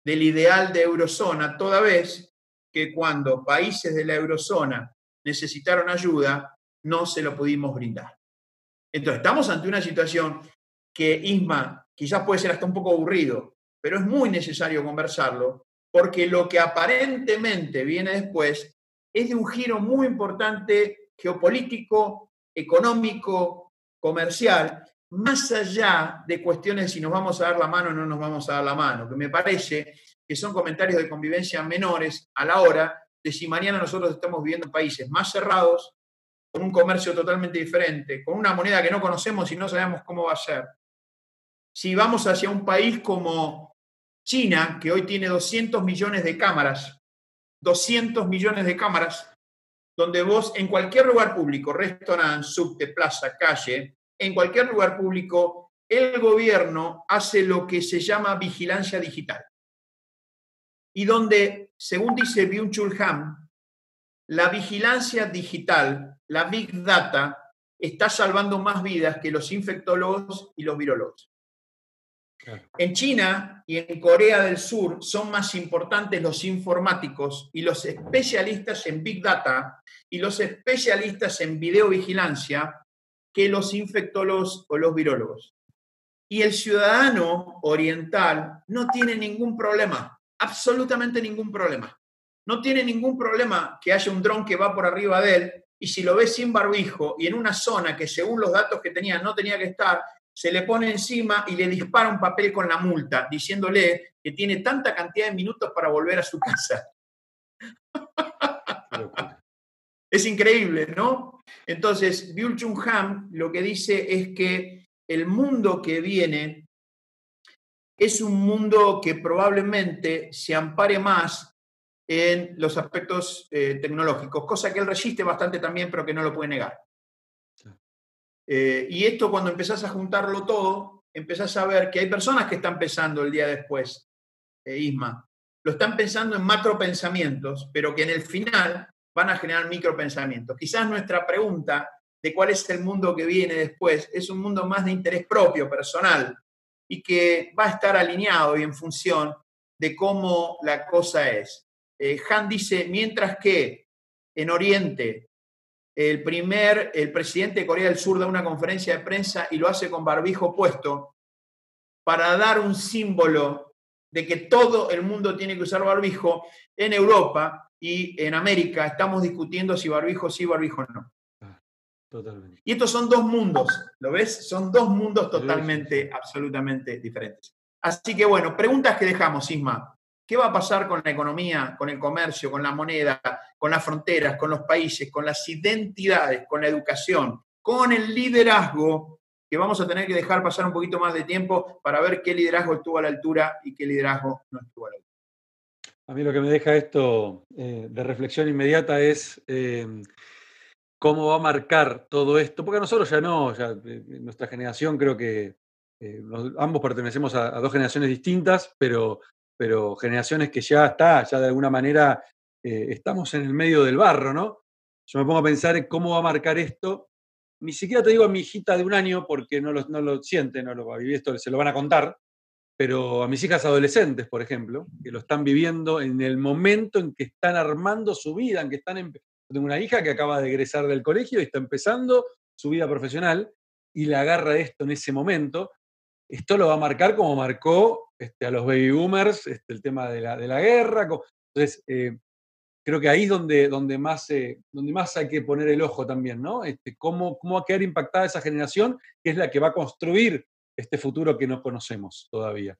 del ideal de eurozona, toda vez que cuando países de la eurozona necesitaron ayuda, no se lo pudimos brindar. Entonces, estamos ante una situación que, Isma, quizás puede ser hasta un poco aburrido, pero es muy necesario conversarlo, porque lo que aparentemente viene después es de un giro muy importante geopolítico, económico, comercial, más allá de cuestiones de si nos vamos a dar la mano o no nos vamos a dar la mano, que me parece que son comentarios de convivencia menores a la hora de si mañana nosotros estamos viviendo en países más cerrados, con un comercio totalmente diferente, con una moneda que no conocemos y no sabemos cómo va a ser. Si vamos hacia un país como China, que hoy tiene 200 millones de cámaras, 200 millones de cámaras, donde vos en cualquier lugar público, restaurante, subte, plaza, calle, en cualquier lugar público, el gobierno hace lo que se llama vigilancia digital. Y donde, según dice Byung-Chul la vigilancia digital, la Big Data, está salvando más vidas que los infectólogos y los virólogos. En China y en Corea del Sur son más importantes los informáticos y los especialistas en Big Data y los especialistas en videovigilancia que los infectólogos o los virólogos. Y el ciudadano oriental no tiene ningún problema, absolutamente ningún problema no tiene ningún problema que haya un dron que va por arriba de él y si lo ve sin barbijo y en una zona que según los datos que tenía no tenía que estar, se le pone encima y le dispara un papel con la multa, diciéndole que tiene tanta cantidad de minutos para volver a su casa. es increíble, ¿no? Entonces, Byul Chung Han lo que dice es que el mundo que viene es un mundo que probablemente se ampare más en los aspectos eh, tecnológicos, cosa que él resiste bastante también, pero que no lo puede negar. Eh, y esto cuando empezás a juntarlo todo, empezás a ver que hay personas que están pensando el día después, eh, Isma, lo están pensando en macro pensamientos, pero que en el final van a generar micro pensamientos. Quizás nuestra pregunta de cuál es el mundo que viene después es un mundo más de interés propio, personal, y que va a estar alineado y en función de cómo la cosa es. Eh, Han dice, mientras que en Oriente el primer, el presidente de Corea del Sur da una conferencia de prensa y lo hace con barbijo puesto para dar un símbolo de que todo el mundo tiene que usar barbijo, en Europa y en América estamos discutiendo si barbijo sí, barbijo no. Ah, totalmente. Y estos son dos mundos, ¿lo ves? Son dos mundos totalmente, absolutamente diferentes. Así que bueno, preguntas que dejamos, Isma. ¿Qué va a pasar con la economía, con el comercio, con la moneda, con las fronteras, con los países, con las identidades, con la educación, con el liderazgo? Que vamos a tener que dejar pasar un poquito más de tiempo para ver qué liderazgo estuvo a la altura y qué liderazgo no estuvo a la altura. A mí lo que me deja esto eh, de reflexión inmediata es eh, cómo va a marcar todo esto, porque nosotros ya no, eh, nuestra generación creo que ambos pertenecemos a, dos generaciones distintas, pero pero generaciones que ya está, ya de alguna manera eh, estamos en el medio del barro, ¿no? Yo me pongo a pensar en cómo va a marcar esto. Ni siquiera te digo a mi hijita de un año, porque no lo, no lo siente, no lo va a vivir esto, se lo van a contar, pero a mis hijas adolescentes, por ejemplo, que lo están viviendo en el momento en que están armando su vida, en que están... Tengo una hija que acaba de egresar del colegio y está empezando su vida profesional y le agarra esto en ese momento esto lo va a marcar como marcó este, a los baby boomers este, el tema de la, de la guerra. Entonces, eh, creo que ahí es donde, donde, más, eh, donde más hay que poner el ojo también, ¿no? Este, cómo, cómo va a quedar impactada esa generación, que es la que va a construir este futuro que no conocemos todavía.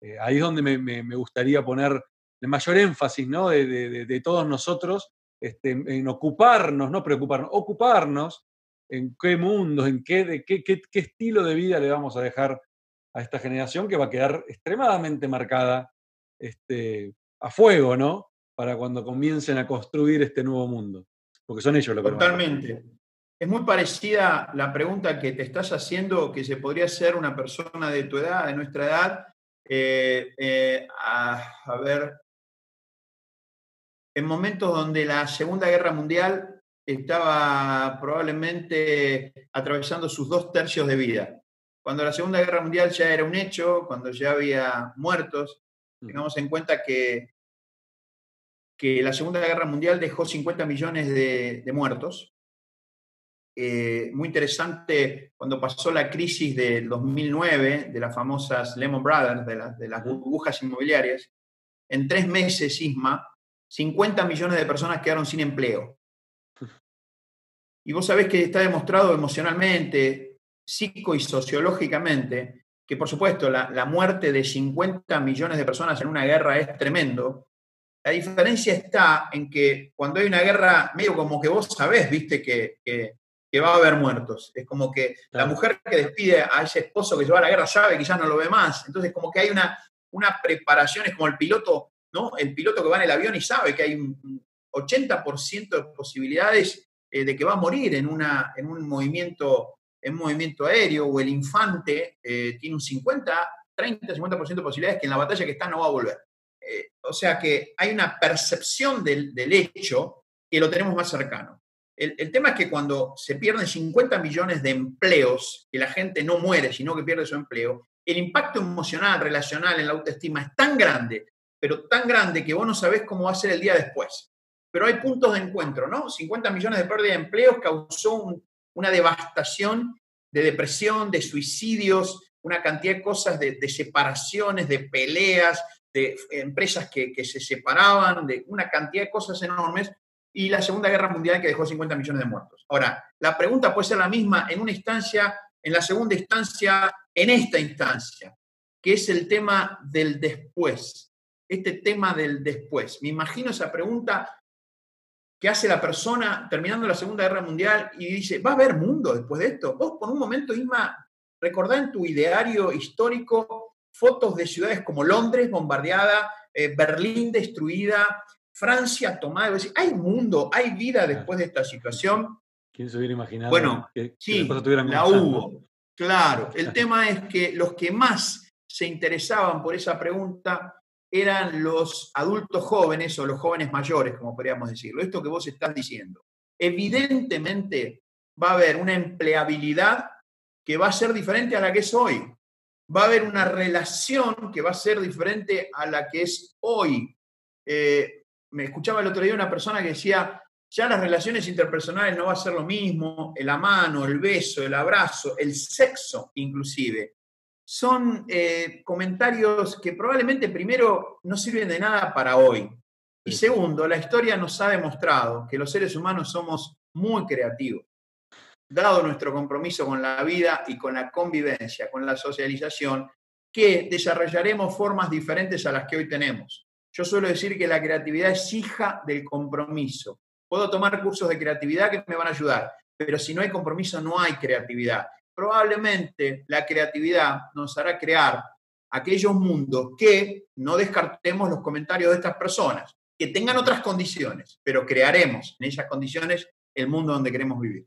Eh, ahí es donde me, gustaría poner el mayor énfasis ¿no? de, todos nosotros este, en, ocuparnos, no preocuparnos, ocuparnos en qué mundo, en qué, qué, qué, estilo de vida le vamos a dejar a esta generación que va a quedar extremadamente marcada este, a fuego, ¿no? Para cuando comiencen a construir este nuevo mundo. Porque son ellos los que Totalmente. Es muy parecida la pregunta que te estás haciendo, que se podría hacer una persona de tu edad, de nuestra edad, eh, eh, a, ver, en momentos donde la Segunda Guerra Mundial estaba probablemente atravesando sus dos tercios de vida. Cuando la Segunda Guerra Mundial ya era un hecho, cuando ya había muertos, mm. tengamos en cuenta que, que la Segunda Guerra Mundial dejó 50 millones de, muertos. Eh, muy interesante cuando pasó la crisis del 2009 de las famosas Lehman Brothers, de, de las burbujas inmobiliarias, en tres meses, Isma, 50 millones de personas quedaron sin empleo. Y vos sabés que está demostrado emocionalmente, psico y sociológicamente, que por supuesto la, muerte de 50 millones de personas en una guerra es tremendo. La diferencia está en que cuando hay una guerra, medio como que vos sabés, viste, que, va a haber muertos. Es como que la mujer que despide a ese esposo que lleva a la guerra sabe que ya no lo ve más. Entonces, como que hay una, una preparación, es como el piloto, ¿no? El piloto que va en el avión y sabe que hay un 80% de posibilidades eh, de que va a morir en, una, en un movimiento en movimiento aéreo o el infante eh, tiene un 50, 30, 50% de posibilidades que en la batalla que está no va a volver. Eh, o sea que hay una percepción del, hecho que lo tenemos más cercano. El, tema es que cuando se pierden 50 millones de empleos, que la gente no muere, sino que pierde su empleo, el impacto emocional, relacional en la autoestima es tan grande, pero tan grande que vos no sabés cómo va a ser el día después. Pero hay puntos de encuentro, ¿no? 50 millones de pérdida de empleos causó un, una devastación de depresión, de suicidios, una cantidad de cosas, de, separaciones, de peleas, de empresas que, se separaban, de una cantidad de cosas enormes, y la Segunda Guerra Mundial que dejó 50 millones de muertos. Ahora, la pregunta puede ser la misma en una instancia, en la segunda instancia, en esta instancia, que es el tema del después, este tema del después. Me imagino esa pregunta que hace la persona terminando la Segunda Guerra Mundial y dice, ¿va a haber mundo después de esto? Vos por un momento, Isma, recordá en tu ideario histórico fotos de ciudades como Londres bombardeada, eh, Berlín destruida, Francia tomada. hay mundo, hay vida después de esta situación. ¿Quién se hubiera imaginado bueno, que, sí, la hubo. Claro, el tema es que los que más se interesaban por esa pregunta eran los adultos jóvenes o los jóvenes mayores, como podríamos decirlo. Esto que vos estás diciendo. Evidentemente va a haber una empleabilidad que va a ser diferente a la que es hoy. Va a haber una relación que va a ser diferente a la que es hoy. Eh, me escuchaba el otro día una persona que decía, ya las relaciones interpersonales no va a ser lo mismo, la mano, el beso, el abrazo, el sexo inclusive son eh, comentarios que probablemente primero no sirven de nada para hoy. Y segundo, la historia nos ha demostrado que los seres humanos somos muy creativos. Dado nuestro compromiso con la vida y con la convivencia, con la socialización, que desarrollaremos formas diferentes a las que hoy tenemos. Yo suelo decir que la creatividad es hija del compromiso. Puedo tomar cursos de creatividad que me van a ayudar, pero si no hay compromiso no hay creatividad probablemente la creatividad nos hará crear aquellos mundos que no descartemos los comentarios de estas personas, que tengan otras condiciones, pero crearemos en esas condiciones el mundo donde queremos vivir.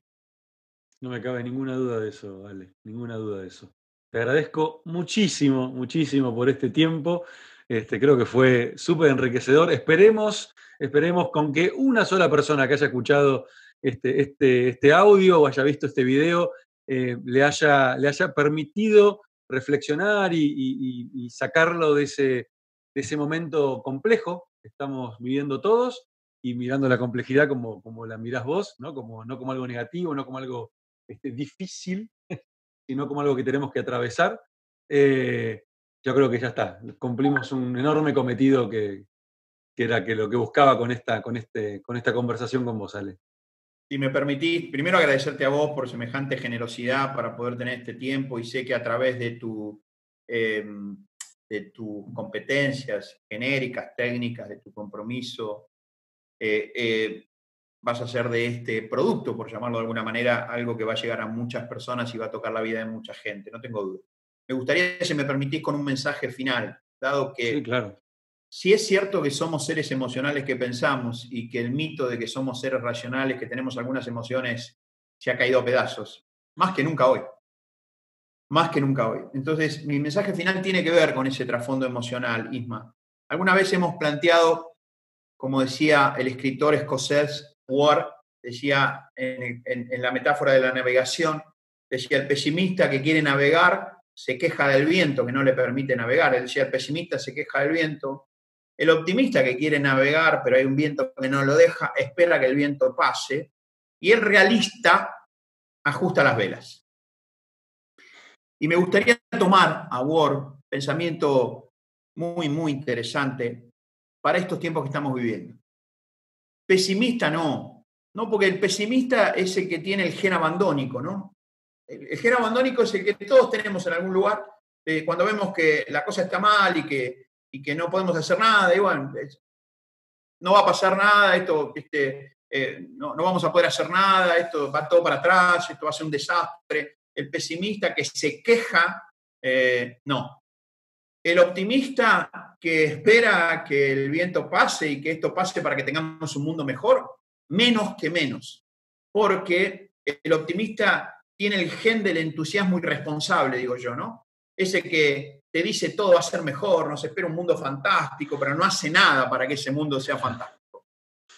No me cabe ninguna duda de eso, vale, ninguna duda de eso. Te agradezco muchísimo, muchísimo por este tiempo. Este, creo que fue súper enriquecedor. Esperemos, esperemos con que una sola persona que haya escuchado este, este, este audio o haya visto este video eh, le, haya, le haya permitido reflexionar y, sacarlo de ese, de ese momento complejo que estamos viviendo todos y mirando la complejidad como, como la mirás vos, ¿no? Como, no como algo negativo, no como algo este, difícil, sino como algo que tenemos que atravesar. Eh, yo creo que ya está, cumplimos un enorme cometido que, que era que lo que buscaba con esta, con este, con esta conversación con vos, Ale. Si me permitís, primero agradecerte a vos por semejante generosidad para poder tener este tiempo y sé que a través de tu, em, de tus competencias genéricas, técnicas, de tu compromiso, eh, eh, vas a hacer de este producto, por llamarlo de alguna manera, algo que va a llegar a muchas personas y va a tocar la vida de mucha gente, no tengo duda. Me gustaría, si me permitís, con un mensaje final, dado que claro. Si es cierto que somos seres emocionales que pensamos y que el mito de que somos seres racionales, que tenemos algunas emociones, se ha caído a pedazos, más que nunca hoy. Más que nunca hoy. Entonces, mi mensaje final tiene que ver con ese trasfondo emocional, Isma. Alguna vez hemos planteado, como decía el escritor escocés Ward decía en, la metáfora de la navegación, decía el pesimista que quiere navegar se queja del viento que no le permite navegar. Él decía el pesimista se queja del viento. El optimista que quiere navegar, pero hay un viento que no lo deja, espera que el viento pase. Y el realista ajusta las velas. Y me gustaría tomar a Ward, pensamiento muy, muy interesante para estos tiempos que estamos viviendo. Pesimista no, no, porque el pesimista es el que tiene el gen abandónico, ¿no? El, gen abandónico es el que todos tenemos en algún lugar, eh, cuando vemos que la cosa está mal y que, y que no podemos hacer nada, y bueno, no va a pasar nada, esto, este, eh, no, vamos a poder hacer nada, esto va todo para atrás, esto va a ser un desastre. El pesimista que se queja, eh, no. El optimista que espera que el viento pase y que esto pase para que tengamos un mundo mejor, menos que menos. Porque el optimista tiene el gen del entusiasmo irresponsable, digo yo, ¿no? Ese que te dice todo va a ser mejor, nos espera un mundo fantástico, pero no hace nada para que ese mundo sea fantástico.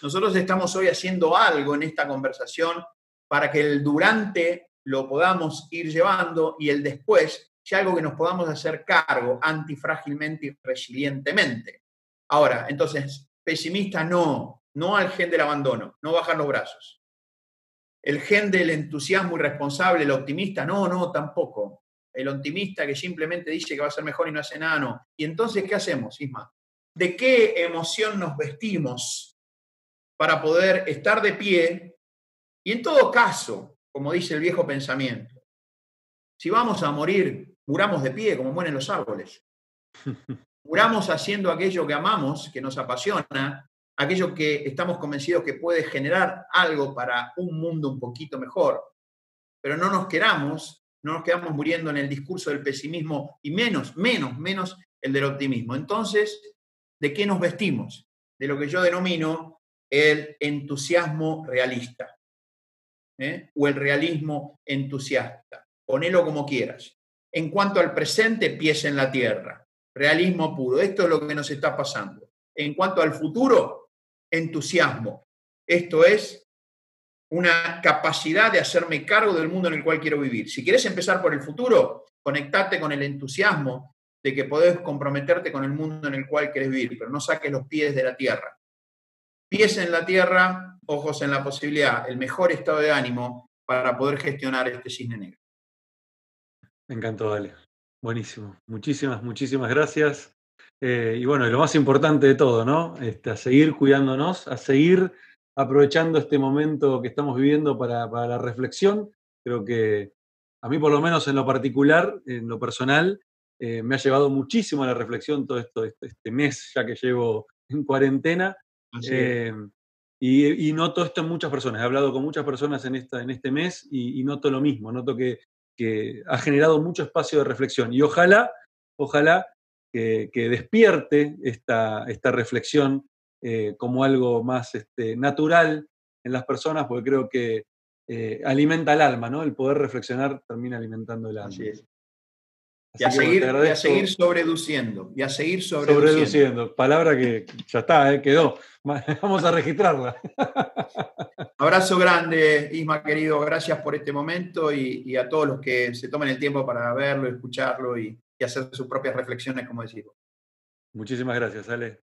Nosotros estamos hoy haciendo algo en esta conversación para que el durante lo podamos ir llevando y el después sea algo que nos podamos hacer cargo antifrágilmente y resilientemente. Ahora, entonces, pesimista no, no al gen del abandono, no bajar los brazos. El gen del entusiasmo irresponsable, el optimista, no, no, tampoco. El optimista que simplemente dice que va a ser mejor y no hace nada, no. ¿Y entonces qué hacemos, Isma? ¿De qué emoción nos vestimos para poder estar de pie? Y en todo caso, como dice el viejo pensamiento, si vamos a morir Muramos de pie, como mueren los árboles. Muramos haciendo aquello que amamos, que nos apasiona, aquello que estamos convencidos que puede generar algo para un mundo un poquito mejor. Pero no nos queramos, no nos quedamos muriendo en el discurso del pesimismo y menos, menos, menos el del optimismo. Entonces, ¿de qué nos vestimos? De lo que yo denomino el entusiasmo realista ¿eh? o el realismo entusiasta. Ponelo como quieras en cuanto al presente, pies en la tierra. Realismo puro. Esto es lo que nos está pasando. En cuanto al futuro, entusiasmo. Esto es una capacidad de hacerme cargo del mundo en el cual quiero vivir. Si quieres empezar por el futuro, conectate con el entusiasmo de que podés comprometerte con el mundo en el cual quieres vivir, pero no saques los pies de la tierra. Pies en la tierra, ojos en la posibilidad, el mejor estado de ánimo para poder gestionar este cisne negro. Me encantó, Ale. Buenísimo. Muchísimas, muchísimas gracias. Eh, y bueno, y lo más importante de todo, ¿no? Este, a seguir cuidándonos, a seguir aprovechando este momento que estamos viviendo para, la reflexión. Creo que a mí, por lo menos en lo particular, en lo personal, eh, me ha llevado muchísimo a la reflexión todo esto, este, este mes ya que llevo en cuarentena. Eh, y, noto esto en muchas personas. He hablado con muchas personas en, esta, en este mes y noto lo mismo. Noto que que ha generado mucho espacio de reflexión. Y ojalá, ojalá que, despierte esta, esta reflexión eh, como algo más este, natural en las personas, porque creo que eh, alimenta el alma, ¿no? El poder reflexionar termina alimentando el alma. Así es. y, a seguir, y, a seguir, sobreduciendo. Y a seguir sobreduciendo. sobreduciendo. Palabra que ya está, ¿eh? quedó. Vamos a registrarla. Abrazo grande, Isma, querido. Gracias por este momento y, a todos los que se tomen el tiempo para verlo, escucharlo y, y hacer sus propias reflexiones, como decimos. Muchísimas gracias, Ale.